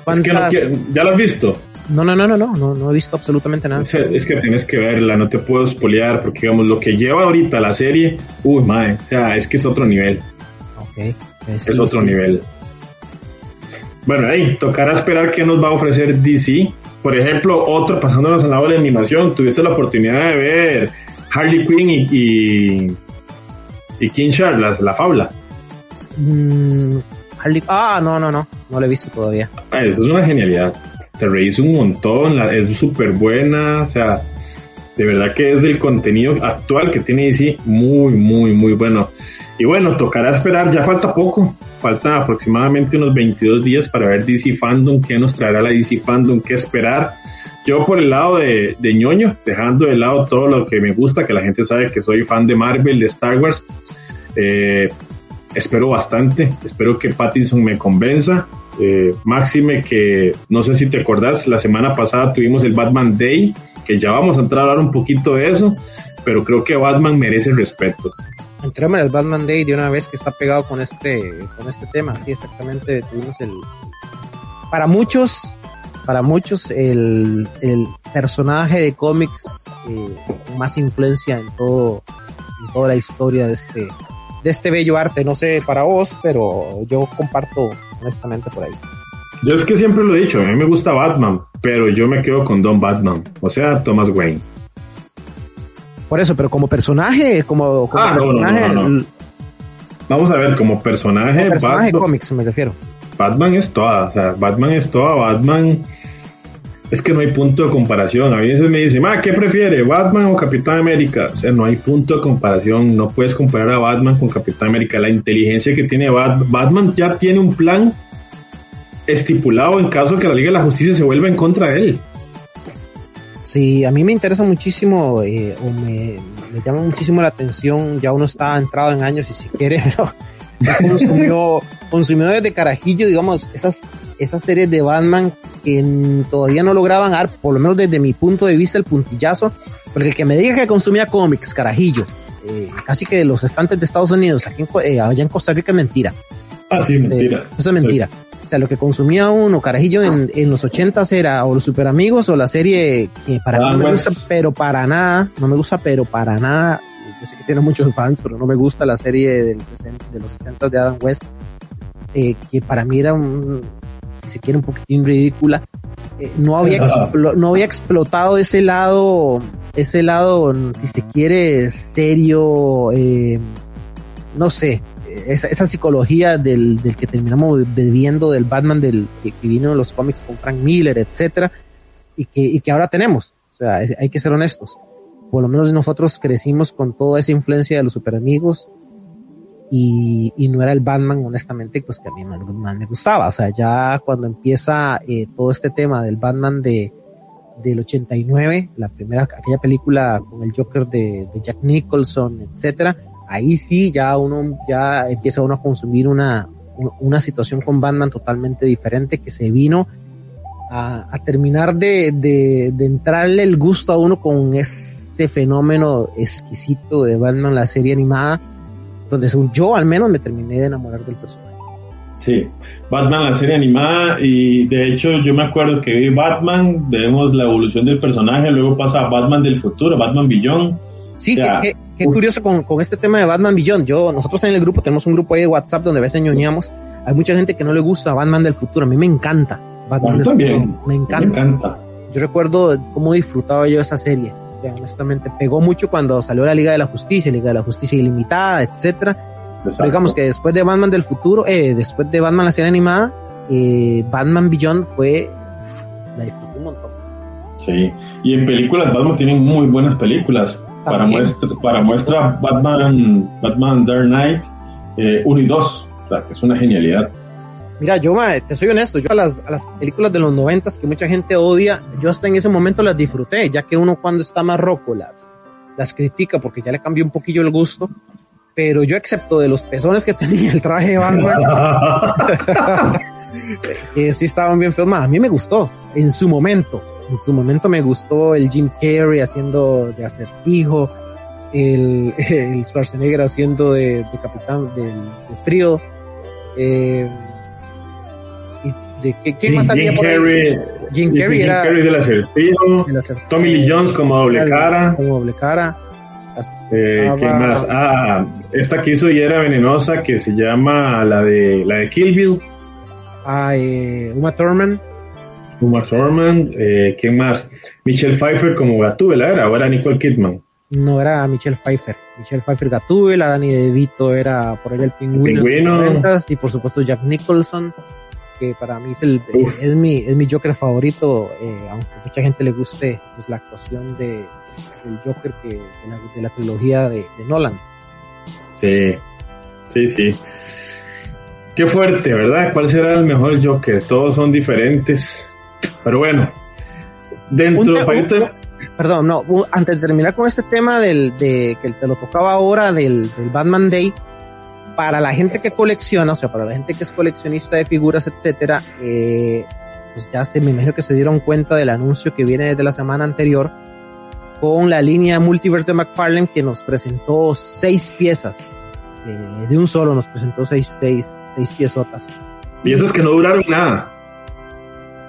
Es que no, ¿Ya lo has visto? No, no, no, no, no, no, no he visto absolutamente nada. es que tienes que verla, no te puedo spoilear, porque digamos, lo que lleva ahorita la serie, uy, madre, o sea, es que es otro nivel. Ok. Es, otro nivel. Bueno, ahí, tocará esperar qué nos va a ofrecer DC. Por ejemplo, otro, pasándonos al lado de la animación, tuviste la oportunidad de ver Harley Quinn y, y, y King Charles, la, la fábula. Mm, ah, no, no, no, no lo he visto todavía. Ah, eso es una genialidad. Te reís un montón, es súper buena, o sea, de verdad que es del contenido actual que tiene DC muy, muy, muy bueno. Y bueno, tocará esperar, ya falta poco, falta aproximadamente unos 22 días para ver DC Fandom, qué nos traerá la DC Fandom, qué esperar. Yo por el lado de, de ñoño, dejando de lado todo lo que me gusta, que la gente sabe que soy fan de Marvel, de Star Wars, eh, espero bastante, espero que Pattinson me convenza. Eh, máxime que, no sé si te acordás, la semana pasada tuvimos el Batman Day, que ya vamos a entrar a hablar un poquito de eso, pero creo que Batman merece respeto. Entrémosle al Batman Day de una vez que está pegado con este, con este tema. Sí, exactamente. Tuvimos el, para muchos, para muchos, el, el personaje de cómics eh, con más influencia en todo, en toda la historia de este, de este bello arte. No sé para vos, pero yo comparto honestamente por ahí. Yo es que siempre lo he dicho, a mí me gusta Batman, pero yo me quedo con Don Batman, o sea, Thomas Wayne. Por eso, pero como personaje, como, como Ah, no, no, personaje, no, no. Vamos a ver, como personaje, como personaje Batman, cómics me refiero. Batman es toda, o sea, Batman es toda, Batman es que no hay punto de comparación. A veces me dicen, ah, ¿qué prefiere, Batman o Capitán América? O sea, no hay punto de comparación, no puedes comparar a Batman con Capitán América. La inteligencia que tiene Bat- Batman ya tiene un plan estipulado en caso que la Liga de la Justicia se vuelva en contra de él. Sí, a mí me interesa muchísimo, eh, o me, me llama muchísimo la atención, ya uno está entrado en años y si quiere, pero ya consumió, consumió desde carajillo, digamos, esas, esas series de Batman que todavía no lograban dar, por lo menos desde mi punto de vista, el puntillazo, porque el que me diga que consumía cómics, carajillo, eh, casi que de los estantes de Estados Unidos, aquí en, eh, allá en Costa Rica, mentira. Ah, sí, Este, mentira. Eso es mentira. O sea, lo que consumía uno, carajillo, en, en los ochentas era o los super amigos o la serie que para mí Ah, no me gusta, pero para nada, no me gusta, pero para nada. Yo sé que tiene muchos fans, pero no me gusta la serie del 60 de los 60 de Adam West, eh, que para mí era un, si se quiere, un poquitín ridícula. Eh, no había no había explotado ese lado, ese lado, si se quiere, serio, eh, no sé, esa, esa psicología del, del que terminamos bebiendo del Batman del que, que vino en los cómics con Frank Miller, etcétera, y que, y que ahora tenemos. O sea, es- hay que ser honestos. Por lo menos nosotros crecimos con toda esa influencia de los superamigos y, y no era el Batman, honestamente, pues que a mí más, me gustaba. O sea, ya cuando empieza eh, todo este tema del Batman de del 89, la primera, aquella película con el Joker de, de Jack Nicholson, etcétera, ahí sí ya uno ya empieza uno a consumir una, una situación con Batman totalmente diferente que se vino a, a terminar de, de, de entrarle el gusto a uno con ese fenómeno exquisito de Batman, la serie animada, donde según yo al menos me terminé de enamorar del personaje. Sí, Batman, la serie animada, y de hecho yo me acuerdo que vi Batman, vemos la evolución del personaje, luego pasa a Batman del futuro, Batman Beyond. Sí, Ya. qué, qué- qué Uf. curioso con, con este tema de Batman Beyond. Yo, nosotros en el grupo tenemos un grupo ahí de WhatsApp donde a veces ñoñamos. Hay mucha gente que no le gusta Batman del futuro. A mí me encanta. Batman del también. futuro. Me Me encanta. encanta. Yo recuerdo cómo disfrutaba yo esa serie. O sea, honestamente, pegó mucho cuando salió la Liga de la Justicia, Liga de la Justicia Ilimitada, etcétera. Pero digamos que después de Batman del futuro, eh, después de Batman la serie animada, eh, Batman Beyond fue, la disfruté un montón. Sí, y en películas Batman tiene muy buenas películas. Para También. muestra, para muestra Batman, Batman Dark Knight 1 y 2, o sea, que es una genialidad. Mira, yo ma, te soy honesto, yo a las, a las películas de los noventas que mucha gente odia, yo hasta en ese momento las disfruté, ya que uno cuando está más roco las, las critica porque ya le cambió un poquillo el gusto, pero yo excepto de los pezones que tenía el traje de Batman, que sí estaban bien feos, ma, a mí me gustó en su momento, en su momento me gustó el Jim Carrey haciendo de acertijo, el, el Schwarzenegger haciendo de, de capitán del de frío, eh, de ¿quién más salía Jim por ahí? Carrey, Jim Carrey Jim Carrey del acertijo, el Tommy Lee Jones como doble el- cara. como doble cara. Eh, ¿Qué más? Ah, esta que hizo y era venenosa que se llama la de la de Kill Bill, Ah, eh, Uma Thurman, Uma Thurman, eh, ¿quién más? Michelle Pfeiffer como Gatúbela era, o era Nicole Kidman. no era Michelle Pfeiffer. Michelle Pfeiffer Gatúbela, Danny DeVito era por ahí el pingüino, de Pingüino. los 90s, y por supuesto Jack Nicholson, que para mí es el Uf. es mi es mi Joker favorito, eh, aunque mucha gente le guste pues, la actuación de del Joker que de la, de la trilogía de, de Nolan. Sí, sí, sí. Qué fuerte, ¿verdad? ¿Cuál será el mejor Joker? Todos son diferentes. Pero bueno, dentro Un para Perdón, no, antes de terminar con este tema del, de que te lo tocaba ahora del, del Batman Day, para la gente que colecciona, o sea, para la gente que es coleccionista de figuras, etcétera, eh, pues ya se me imagino que se dieron cuenta del anuncio que viene desde la semana anterior con la línea Multiverse de McFarlane que nos presentó seis piezas. Eh, de un solo nos presentó seis, seis, seis piezotas. Y esos que no duraron nada.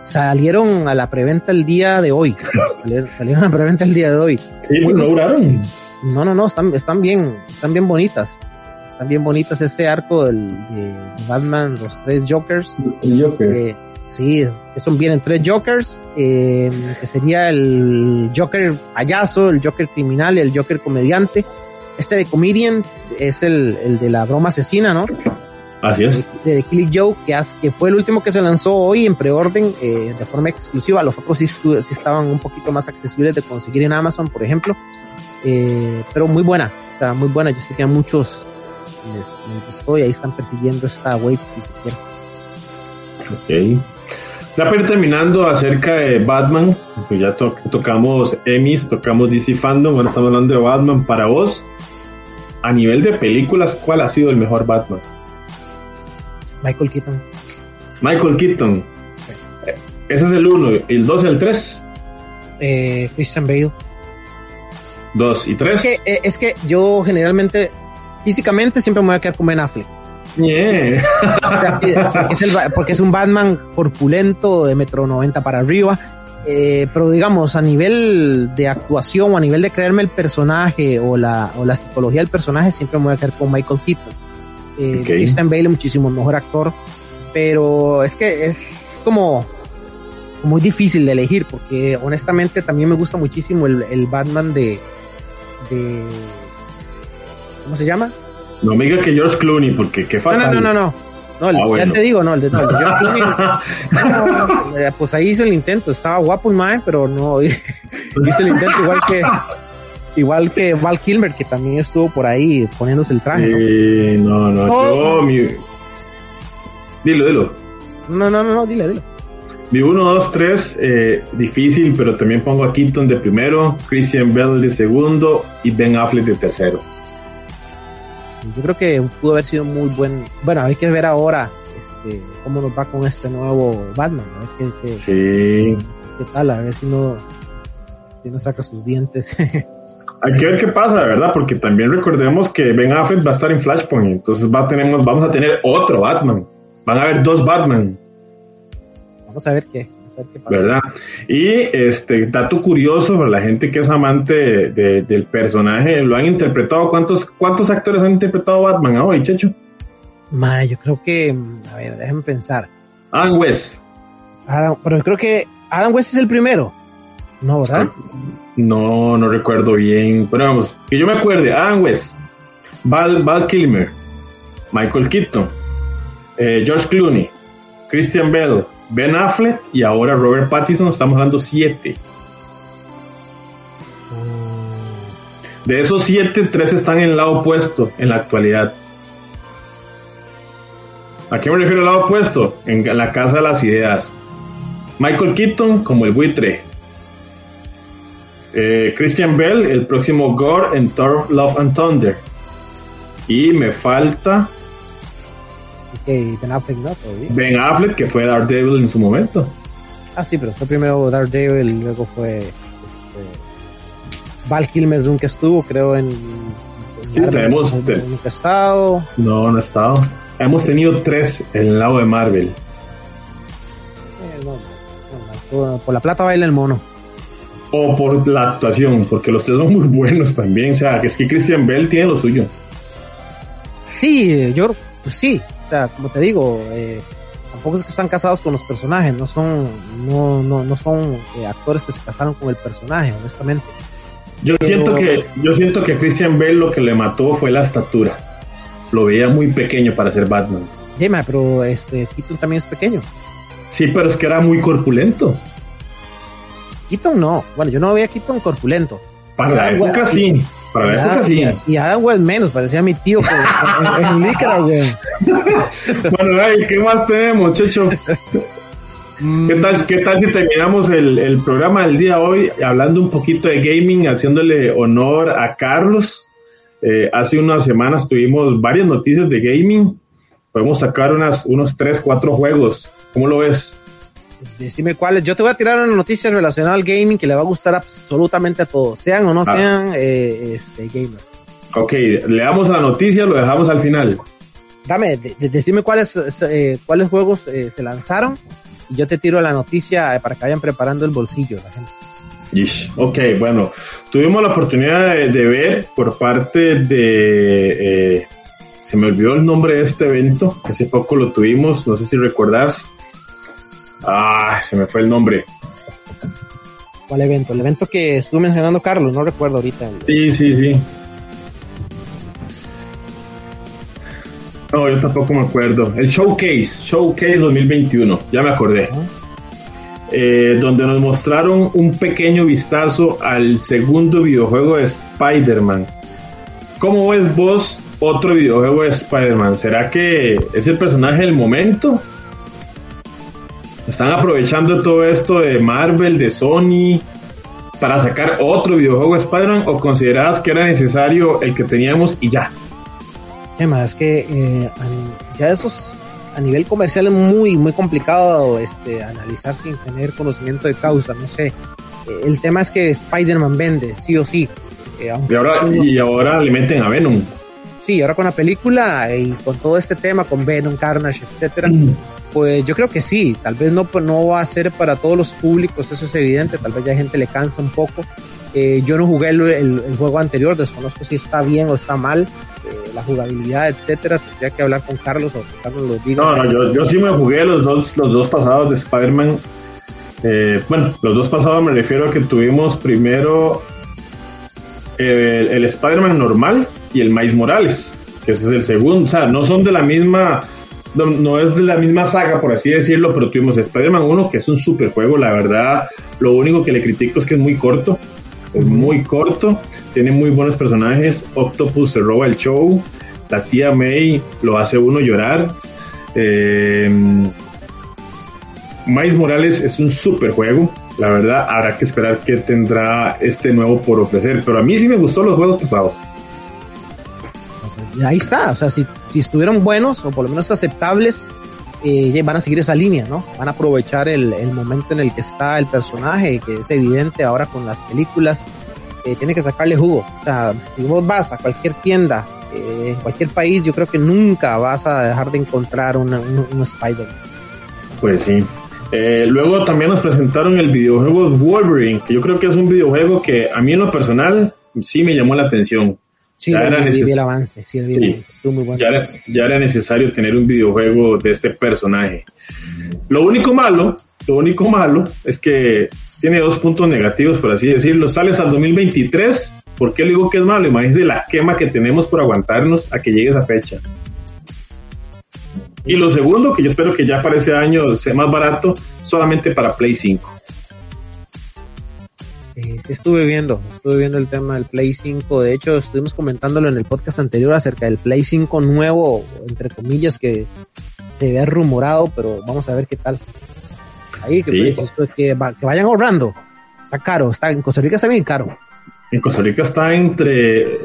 Salieron a la preventa el día de hoy. Salieron a la preventa el día de hoy. Sí, no duraron. No, no, no, están, están bien, están bien bonitas. Bien bonitas ese arco del, de Batman, los tres Jokers. El Joker. Eh, sí, son vienen tres Jokers, eh, que sería el Joker payaso, el Joker criminal el Joker comediante. Este de Comedian es el, el de la broma asesina, ¿no? Así es. De, de Killing Joe, que, has, que fue el último que se lanzó hoy en preorden eh, de forma exclusiva. Los otros sí, sí, estaban un poquito más accesibles de conseguir en Amazon, por ejemplo. Eh, pero muy buena, o sea, muy buena. Yo sé que a muchos les, les gustó y ahí están persiguiendo esta wave si se quiere. Ok. Ya para ir terminando acerca de Batman, pues ya to tocamos Emmys, tocamos DC Fandom, ahora estamos hablando de Batman. Para vos, a nivel de películas, ¿cuál ha sido el mejor Batman? Michael Keaton. Michael Keaton. Ese es el 1. ¿El 2 y el 3? Eh, Christian Bale. 2 y 3. Es que, eh, es que yo generalmente, físicamente, siempre me voy a quedar con Ben Affleck. Yeah. O sea, porque, es el, porque es un Batman corpulento de metro 90 para arriba. Eh, pero digamos, a nivel de actuación o a nivel de creerme el personaje o la, o la psicología del personaje, siempre me voy a quedar con Michael Keaton. Eh, Okay. Christian Bale, muchísimo mejor actor. Pero es que es como muy difícil de elegir porque honestamente también me gusta muchísimo el, el Batman de, de ¿cómo se llama? No me diga que George Clooney, porque qué fatal. no, no, no, no. No, el- Ah, bueno. ya te digo, no, el de, no, el de George Clooney. no, pues ahí hizo el intento, estaba guapo el mae, pero no hizo el intento igual que igual que Val Kilmer, que también estuvo por ahí poniéndose el traje. ¿no? Eh, no, no, Oh. yo mi... Dilo, dilo. No, no, no, no, dile, dile. Mi 1, 2, 3, eh, difícil, pero también pongo a Keaton de primero, Christian Bell de segundo y Ben Affleck de tercero. Yo creo que pudo haber sido muy buen. Bueno, hay que ver ahora este, cómo nos va con este nuevo Batman, a ver qué, qué- Sí. qué tal, a ver si no, si no saca sus dientes. Hay que ver qué pasa, ¿verdad? Porque también recordemos que Ben Affleck va a estar en Flashpoint, entonces va a vamos a tener otro Batman. Van a haber dos Batman, Vamos a ver qué, ¿verdad? Y este dato curioso para la gente que es amante de- de- del personaje, lo han interpretado. ¿Cuántos, cuántos actores han interpretado Batman hoy, Checho? Ma, yo creo que, a ver, déjenme pensar. Adam West. Adam- pero creo que Adam West es el primero. No, ¿verdad? No, no recuerdo bien. Pero vamos, que yo me acuerde, Adam West, Val, Val Kilmer, Michael Keaton, eh, George Clooney, Christian Bell, Ben Affleck y ahora Robert Pattinson, estamos hablando siete. Mm, De esos siete, tres están en el lado opuesto en la actualidad. ¿A qué me refiero al lado opuesto? En la casa de las ideas. Michael Keaton como el buitre. Eh, Christian Bell, el próximo Gore en Thor Love and Thunder. Y me falta Ok, Ben Affleck no, todavía. Ben Affleck, que fue Daredevil en su momento. Ah, sí, pero fue primero Daredevil, luego fue este, Val Kilmer nunca estuvo, creo, en... Sí, Marvel, tenemos- no- te- Nunca ha estado. No, no ha estado. Hemos tenido tres en el lado de Marvel. Sí, no, no, no, por- por la plata baila el mono. O por la actuación, porque los tres son muy buenos también. O sea, que es que Christian Bell tiene lo suyo. Sí, yo pues sí, o sea, como te digo, eh, tampoco es que están casados con los personajes, no son, no, no, no son eh, actores que se casaron con el personaje, honestamente. Yo Pero- siento que yo siento que Christian Bell lo que le mató fue la estatura. Lo veía muy pequeño para ser Batman. Dime, pero este Keaton también es pequeño. Sí, pero es que era muy corpulento. Keaton no, bueno, yo no veía a Keaton corpulento. Para la Ah, época sí. Para Y la época sí. y- Adam West menos, parecía mi tío en, licra, güey. Bueno, ay, ¿qué más tenemos, Checho? ¿Qué tal, ¿Qué tal si terminamos el, el programa del día de hoy hablando un poquito de gaming, haciéndole honor a Carlos? Eh, hace unas semanas tuvimos varias noticias de gaming. Podemos sacar unas, unos 3, 4 juegos. ¿Cómo lo ves? Decime cuáles. Yo te voy a tirar una noticia relacionada al gaming que le va a gustar absolutamente a todos, sean o no ah. sean eh, este, gamers. Ok, le damos la noticia, lo dejamos al final. Dame, decime cuáles, eh, cuáles juegos eh, se lanzaron y yo te tiro la noticia para que vayan preparando el bolsillo la gente. Ok, bueno, tuvimos la oportunidad de, ver por parte de... se me olvidó el nombre de este evento, hace poco lo tuvimos, no sé si recuerdas, Ah, se me fue el nombre. ¿Cuál evento? El evento que estuvo mencionando Carlos, no recuerdo ahorita. Sí, sí, sí. No, yo tampoco me acuerdo. El Showcase, Showcase 2021, ya me acordé. Eh, donde nos mostraron un pequeño vistazo al segundo videojuego de Spider-Man. ¿Cómo ves vos otro videojuego de Spider-Man? ¿Será que es el personaje del momento? Están aprovechando todo esto de Marvel, de Sony, para sacar otro videojuego de Spider-Man o considerabas que era necesario el que teníamos y ya? Es que eh, ya esos a nivel comercial es muy, muy complicado este, analizar sin tener conocimiento de causa, no sé. Eh, el tema es que Spider-Man vende, sí o sí. Eh, y, ahora, y ahora le meten a Venom. Sí, ahora con la película y con todo este tema, con Venom, Carnage, etcétera, mm. Pues yo creo que sí, tal vez no, no va a ser para todos los públicos, eso es evidente, tal vez ya gente le cansa un poco. Eh, yo no jugué el, juego anterior, desconozco si está bien o está mal, eh, la jugabilidad, etcétera. Tendría que hablar con Carlos o Carlos lo diga. No, no, yo, yo sí me jugué los dos, los dos pasados de Spider-Man. Eh, bueno, los dos pasados me refiero a que tuvimos primero el, el Spider-Man normal y el Miles Morales, que ese es el segundo. O sea, no son de la misma no, es de la misma saga, por así decirlo, pero tuvimos Spider-Man 1, que es un super juego, la verdad. Lo único que le critico es que es muy corto, es muy corto, tiene muy buenos personajes. Octopus se roba el show, la tía May lo hace uno llorar. Eh, Miles Morales es un super juego, la verdad, habrá que esperar qué tendrá este nuevo por ofrecer, pero a mí sí me gustó los juegos pasados ahí está, o sea, si, si estuvieron buenos o por lo menos aceptables, eh, van a seguir esa línea, ¿no? Van a aprovechar el, el, momento en el que está el personaje, que es evidente ahora con las películas, eh, tiene que sacarle jugo. O sea, si vos vas a cualquier tienda, eh, en cualquier país, yo creo que nunca vas a dejar de encontrar un, un, Spider-Man. Pues sí. Eh, luego también nos presentaron el videojuego Wolverine, que yo creo que es un videojuego que a mí en lo personal sí me llamó la atención. Sí, ya, era el avance, sí, muy bueno. ya, era, ya, era, necesario tener un videojuego de este personaje. Lo único malo, lo único malo es que tiene dos puntos negativos, por así decirlo. Sale hasta el 2023. ¿Por qué le digo que es malo? Imagínense la quema que tenemos por aguantarnos a que llegue esa fecha. Y lo segundo, que yo espero que ya para ese año sea más barato, solamente para Play 5. Eh, estuve viendo, estuve viendo el tema del Play 5. De hecho, estuvimos comentándolo en el podcast anterior acerca del Play 5 nuevo, entre comillas, que se ve rumorado, pero vamos a ver qué tal. Ahí, que, que, vayan ahorrando. Está caro, está en Costa Rica está bien caro. En Costa Rica está entre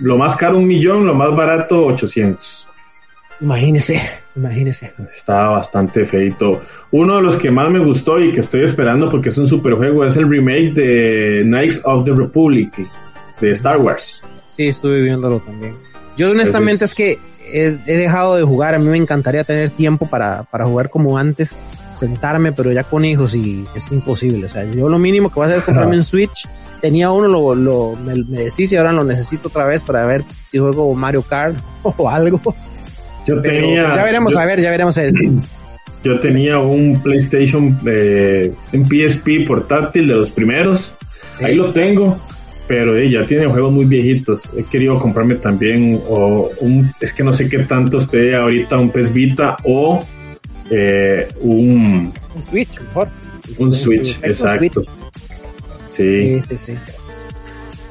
lo más caro un millón, lo más barato 800. Imagínese, imagínese. Está bastante feito. Uno de los que más me gustó y que estoy esperando porque es un super juego es el remake de Knights of the Republic de Star Wars. Sí, estuve viéndolo también. Yo honestamente es que he, dejado de jugar, a mí me encantaría tener tiempo para, para jugar como antes, sentarme, pero ya con hijos y es imposible. O sea, yo lo mínimo que voy a hacer es comprarme un Switch. Tenía uno, lo, lo me, me decís y ahora lo necesito otra vez para ver si juego Mario Kart o algo. Yo tenía. Ya veremos, a ver, ya veremos el. Yo tenía un PlayStation, eh, un PSP portátil de los primeros. Ahí lo tengo, pero eh, ya tiene juegos muy viejitos. He querido comprarme también o un, es que no sé qué tanto esté ahorita un PS Vita o eh, un, un Switch, mejor. Un Switch, exacto. Sí. sí, sí, sí.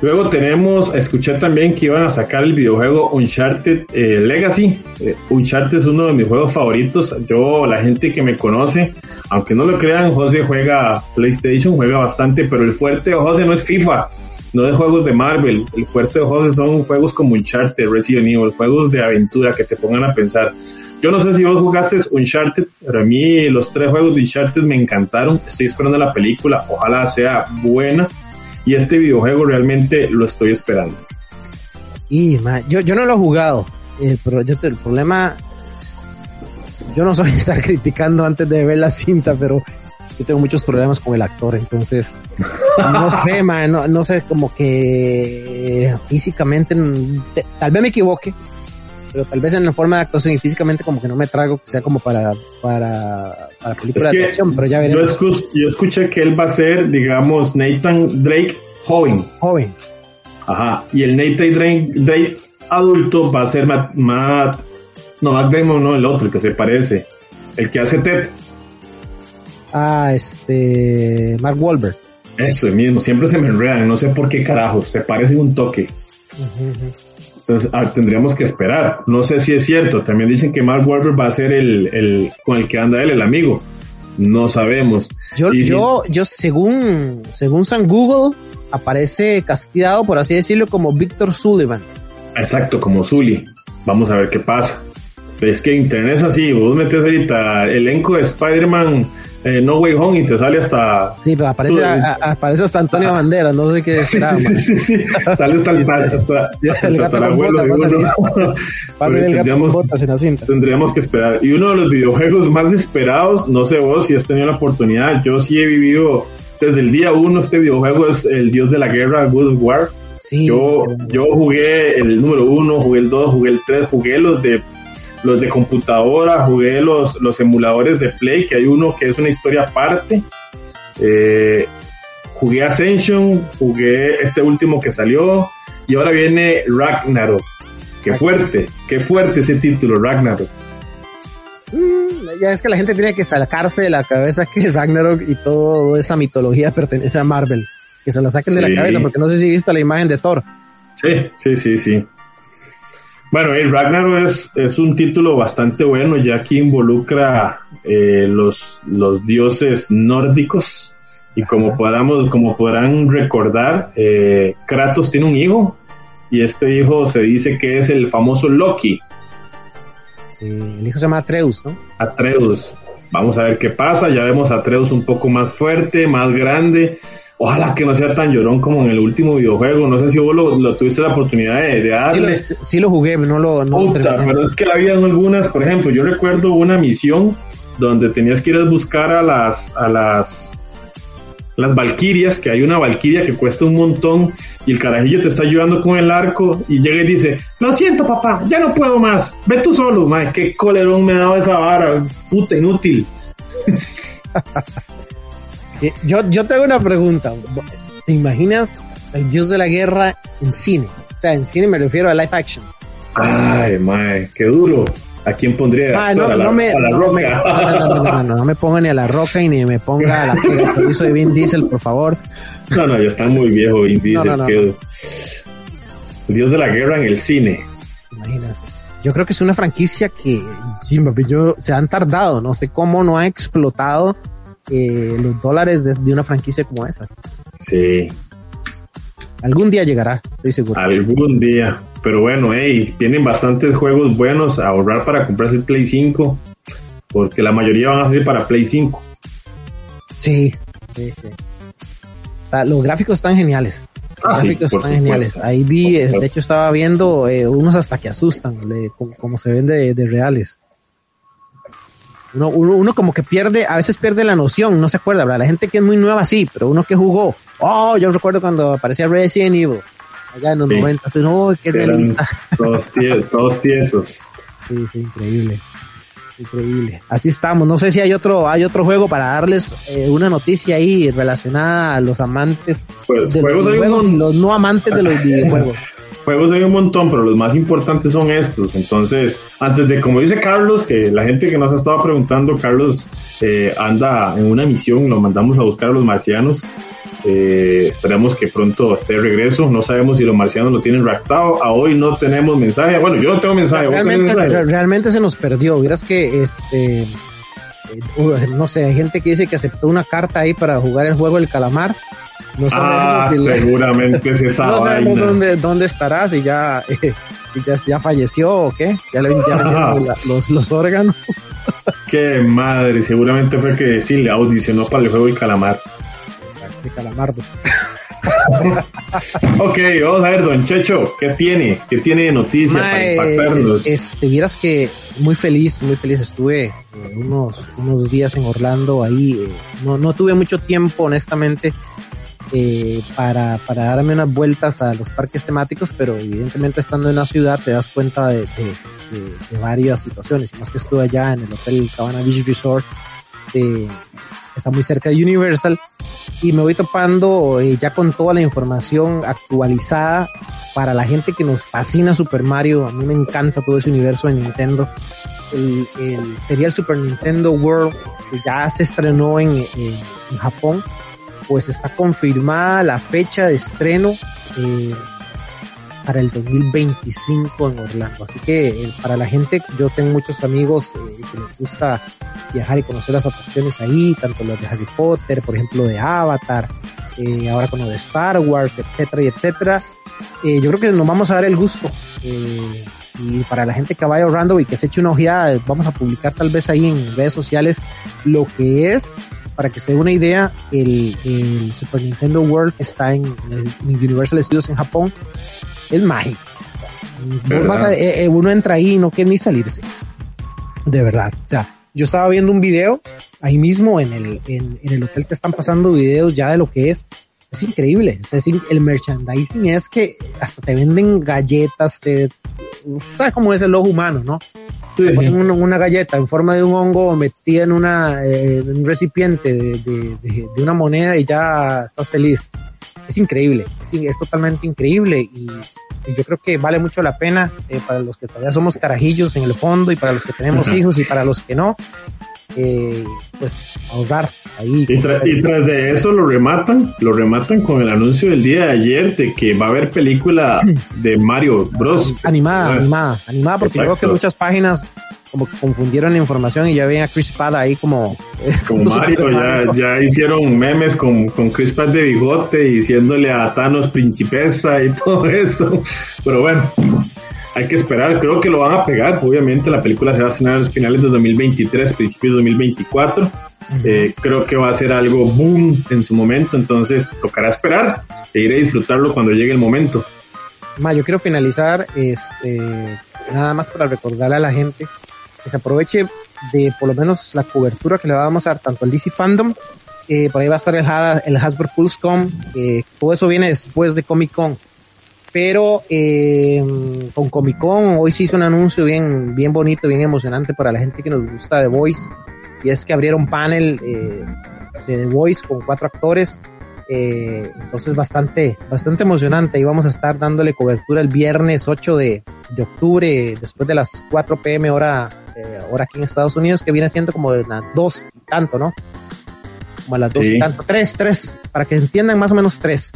Luego tenemos, escuché también que iban a sacar el videojuego Uncharted eh, Legacy. Eh, Uncharted es uno de mis juegos favoritos. Yo, la gente que me conoce, aunque no lo crean, José juega PlayStation, juega bastante, pero el fuerte de José no es FIFA, no es juegos de Marvel. El fuerte de José son juegos como Uncharted, Resident Evil, juegos de aventura que te pongan a pensar. Yo no sé si vos jugaste Uncharted, pero a mí los tres juegos de Uncharted me encantaron. Estoy esperando la película, ojalá sea buena. Y este videojuego realmente lo estoy esperando. Y yo, yo no lo he jugado, eh, pero yo el problema, yo no soy estar criticando antes de ver la cinta, pero yo tengo muchos problemas con el actor, entonces no sé, man, no, no sé, como que físicamente, tal vez me equivoque, pero tal vez en la forma de actuación y físicamente como que no me trago que sea como para para, para película de acción, pero ya veremos. Yo, escuché, que él va a ser, digamos, Nathan Drake joven. Joven. Ajá, y el Nathan Drake, adulto va a ser Matt, Matt no, Matt Damon, no, el otro, el que se parece, el que hace Ted. Ah, este. Mark Wahlberg. Eso mismo, siempre se me enredan, no sé por qué carajo, se parecen un toque. Entonces ah, tendríamos que esperar. No sé si es cierto. También dicen que Mark Wahlberg va a ser el, el con el que anda él, el amigo. No sabemos. Yo, yo, yo según, según San Google, aparece castigado, por así decirlo, como Victor Sullivan. Exacto, como Sully. Vamos a ver qué pasa. Es que Internet es así, vos metes ahorita elenco de Spider-Man eh, No Way Home y te sale hasta... Sí, pero aparece, aparece hasta Antonio ah. Banderas, no sé qué sí, sí, sí, sí, sale hasta el, hasta, el gato con botas, Tendríamos que esperar. Y uno de los videojuegos más esperados, no sé vos si has tenido la oportunidad, yo sí he vivido desde el día uno este videojuego es el Dios de la Guerra, Good War. Sí, yo, yo jugué el número uno, jugué el dos, jugué el tres, jugué los de los de computadora, jugué los, los emuladores de Play, que hay uno que es una historia aparte. Eh, jugué Ascension, jugué este último que salió, y ahora viene Ragnarok. Qué fuerte, qué fuerte ese título, Ragnarok. Mm, ya es que la gente tiene que sacarse de la cabeza que Ragnarok y toda esa mitología pertenece a Marvel. Que se la saquen de la cabeza, porque no sé si viste la imagen de Thor. Sí, sí, sí, sí. Bueno, el Ragnarok es, es un título bastante bueno, ya que involucra eh, los, los dioses nórdicos. Y como, podamos, como podrán recordar, eh, Kratos tiene un hijo. Y este hijo se dice que es el famoso Loki. el hijo se llama Atreus, ¿no? Atreus. Vamos a ver qué pasa. Ya vemos a Atreus un poco más fuerte, más grande. Ojalá que no sea tan llorón como en el último videojuego. No sé si vos lo, tuviste la oportunidad de, darle. Sí lo, jugué, no lo. No pero es que había algunas, por ejemplo, yo recuerdo una misión donde tenías que ir a buscar a las a las las valquirias, que hay una valquiria que cuesta un montón y el carajillo te está ayudando con el arco y llega y dice, lo siento papá, ya no puedo más, ve tú solo, madre, qué colerón me ha dado esa vara, puta inútil. Yo, yo tengo una pregunta. ¿Te imaginas el dios de la guerra en cine? O sea, en cine me refiero a live action. Ay, mae, qué duro. ¿A quién pondría? Ah, no, a la, me, a la no, roca. No, no, no, no, me ponga ni a la roca y ni me ponga a la que de Vin Diesel, por favor. No, no, ya está muy viejo Vin Diesel. El dios de la guerra en el cine. Imagínate. Yo creo que es una franquicia que yo, se han tardado, no sé cómo no ha explotado eh, los dólares de, una franquicia como esas. Sí. Algún día llegará, estoy seguro. Algún día. Pero bueno, hey, tienen bastantes juegos buenos a ahorrar para comprarse el Play 5. Porque la mayoría van a ser para Play 5. Sí, sí, sí. los gráficos están geniales. Los ah, gráficos están geniales. Ahí vi, de hecho estaba viendo eh, unos hasta que asustan, como, se ven de reales. Uno, uno, como que pierde, a veces pierde la noción, no se acuerda, ¿verdad? La gente que es muy nueva sí, pero uno que jugó, oh, yo recuerdo cuando aparecía Resident Evil, allá en los 90, no, qué realista. Todos, todos tiesos. Sí, sí, increíble. Increíble. Así estamos. No sé si hay otro, hay otro juego para darles eh, una noticia ahí relacionada a los amantes pues, de los videojuegos y los no amantes de los videojuegos. Juegos hay un montón, pero los más importantes son estos. Entonces, antes de, como dice Carlos, que la gente que nos ha estado preguntando, Carlos eh, anda en una misión, lo mandamos a buscar a los marcianos. Eh, esperemos que pronto esté de regreso. No sabemos si los marcianos lo tienen raptado. A hoy no tenemos mensaje. Bueno, yo no tengo mensaje. Realmente, Se, nos perdió. Verás que este. Eh, no sé, hay gente que dice que aceptó una carta ahí para jugar el juego del calamar no ah, seguramente es esa No sabemos dónde, dónde estarás y ya eh, ya, ya falleció o qué, ya le vendieron los, los órganos. Qué madre, seguramente fue que sí le audicionó para el juego de calamar. De calamardo. ok, vamos a ver, don Checho, ¿qué tiene? ¿Qué tiene de noticia para impactarnos? Este, vieras que muy feliz, muy feliz. Estuve eh, unos, unos días en Orlando ahí. Eh, no, no tuve mucho tiempo, honestamente, eh, para, para darme unas vueltas a los parques temáticos, pero evidentemente estando en la ciudad te das cuenta de, de, varias situaciones. Más que estuve allá en el Hotel Cabana Beach Resort, que está muy cerca de Universal, y me voy topando eh, ya con toda la información actualizada para la gente que nos fascina Super Mario. A mí me encanta todo ese universo de Nintendo. El, sería el Super Nintendo World, que ya se estrenó en, en Japón pues está confirmada la fecha de estreno eh, para el 2025 en Orlando. Así que eh, para la gente, yo tengo muchos amigos eh, que les gusta viajar y conocer las atracciones ahí, tanto los de Harry Potter, por ejemplo, de Avatar, ahora con lo de Star Wars, etcétera y etcétera. yo creo que nos vamos a dar el gusto. y para la gente que vaya a Orlando y que se eche una ojeada, vamos a publicar tal vez ahí en redes sociales lo que es para que se dé una idea, el, Super Nintendo World está en, Universal Studios en Japón. Es mágico. Eh, eh, uno entra ahí y no quiere ni salirse. De verdad. O sea, yo estaba viendo un video ahí mismo en el, en, el hotel que están pasando videos ya de lo que es. Es increíble. Es decir, el merchandising es que hasta te venden galletas, te, ¿sabes cómo es el ojo humano, no? Una galleta en forma de un hongo metida en una eh, un recipiente de, una moneda y ya estás feliz. Es increíble, es, totalmente increíble y, yo creo que vale mucho la pena eh, para los que todavía somos carajillos en el fondo y para los que tenemos hijos y para los que no. Eh, pues ahorrar ahí. Y, tras de eso lo rematan, lo rematan con el anuncio del día de ayer de que va a haber película de Mario Bros. Animada, animada, animada, porque creo que muchas páginas como que confundieron la información y ya ven a Chris Pratt ahí como... Como Mario, ya, ya hicieron memes con, con Chris Pratt de bigote diciéndole a Thanos principesa y todo eso. Pero bueno, hay que esperar, creo que lo van a pegar, obviamente la película se va a estrenar a finales de 2023, principios de 2024, eh, creo que va a ser algo boom en su momento, entonces tocará esperar e iré a disfrutarlo cuando llegue el momento. Ma, yo quiero finalizar este, nada más para recordarle a la gente que se aproveche de por lo menos la cobertura que le vamos a dar tanto al DC Fandom, eh, por ahí va a estar el, el Hasbro Pulse.com, eh, todo eso viene después de Comic Con pero eh, con Comic Con hoy se hizo un anuncio bien, bien bonito, bien emocionante para la gente que nos gusta The Voice, y es que abrieron panel eh, de The Voice con cuatro actores, eh, entonces bastante, bastante emocionante, y vamos a estar dándole cobertura el viernes 8 de, de octubre, después de las 4 pm hora, eh, hora aquí en Estados Unidos, que viene siendo como de las 2 y tanto, ¿no? Como a las 2 y tanto, 3, 3, para que entiendan más o menos 3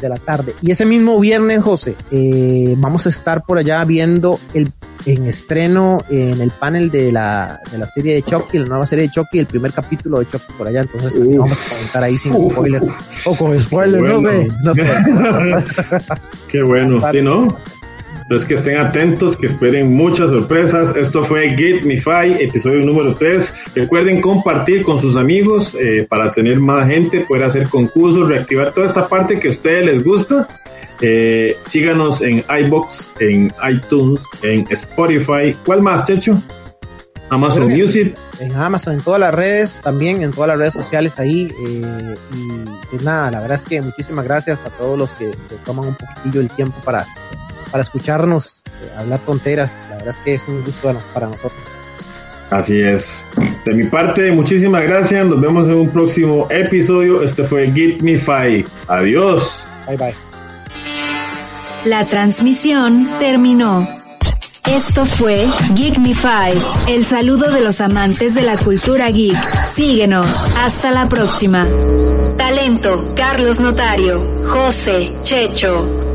de la tarde. Y ese mismo viernes, José, eh, vamos a estar por allá viendo el en estreno en el panel de la, de la serie de Chucky, la nueva serie de Chucky, el primer capítulo de Chucky por allá. Entonces vamos a comentar ahí sin spoiler. O con spoiler, no sé. No sé. Qué bueno, ¿sí, no? Entonces que estén atentos, que esperen muchas sorpresas. Esto fue Get Me Fi, episodio número 3. Recuerden compartir con sus amigos eh, para tener más gente, poder hacer concursos, reactivar toda esta parte que a ustedes les gusta. Eh, síganos en iBox, en iTunes, en Spotify. ¿Cuál más, Checho? Amazon Music. En Amazon, en todas las redes, también en todas las redes sociales ahí. Eh, y pues nada, la verdad es que muchísimas gracias a todos los que se toman un poquitillo el tiempo para para escucharnos eh, hablar tonteras. La verdad es que es un gusto para nosotros. Así es. De mi parte, muchísimas gracias. Nos vemos en un próximo episodio. Este fue Get Me Five. Adiós. Bye bye. La transmisión terminó. Esto fue Geek Me Five, el saludo de los amantes de la cultura geek. Síguenos. Hasta la próxima. Talento, Carlos Notario, José, Checho.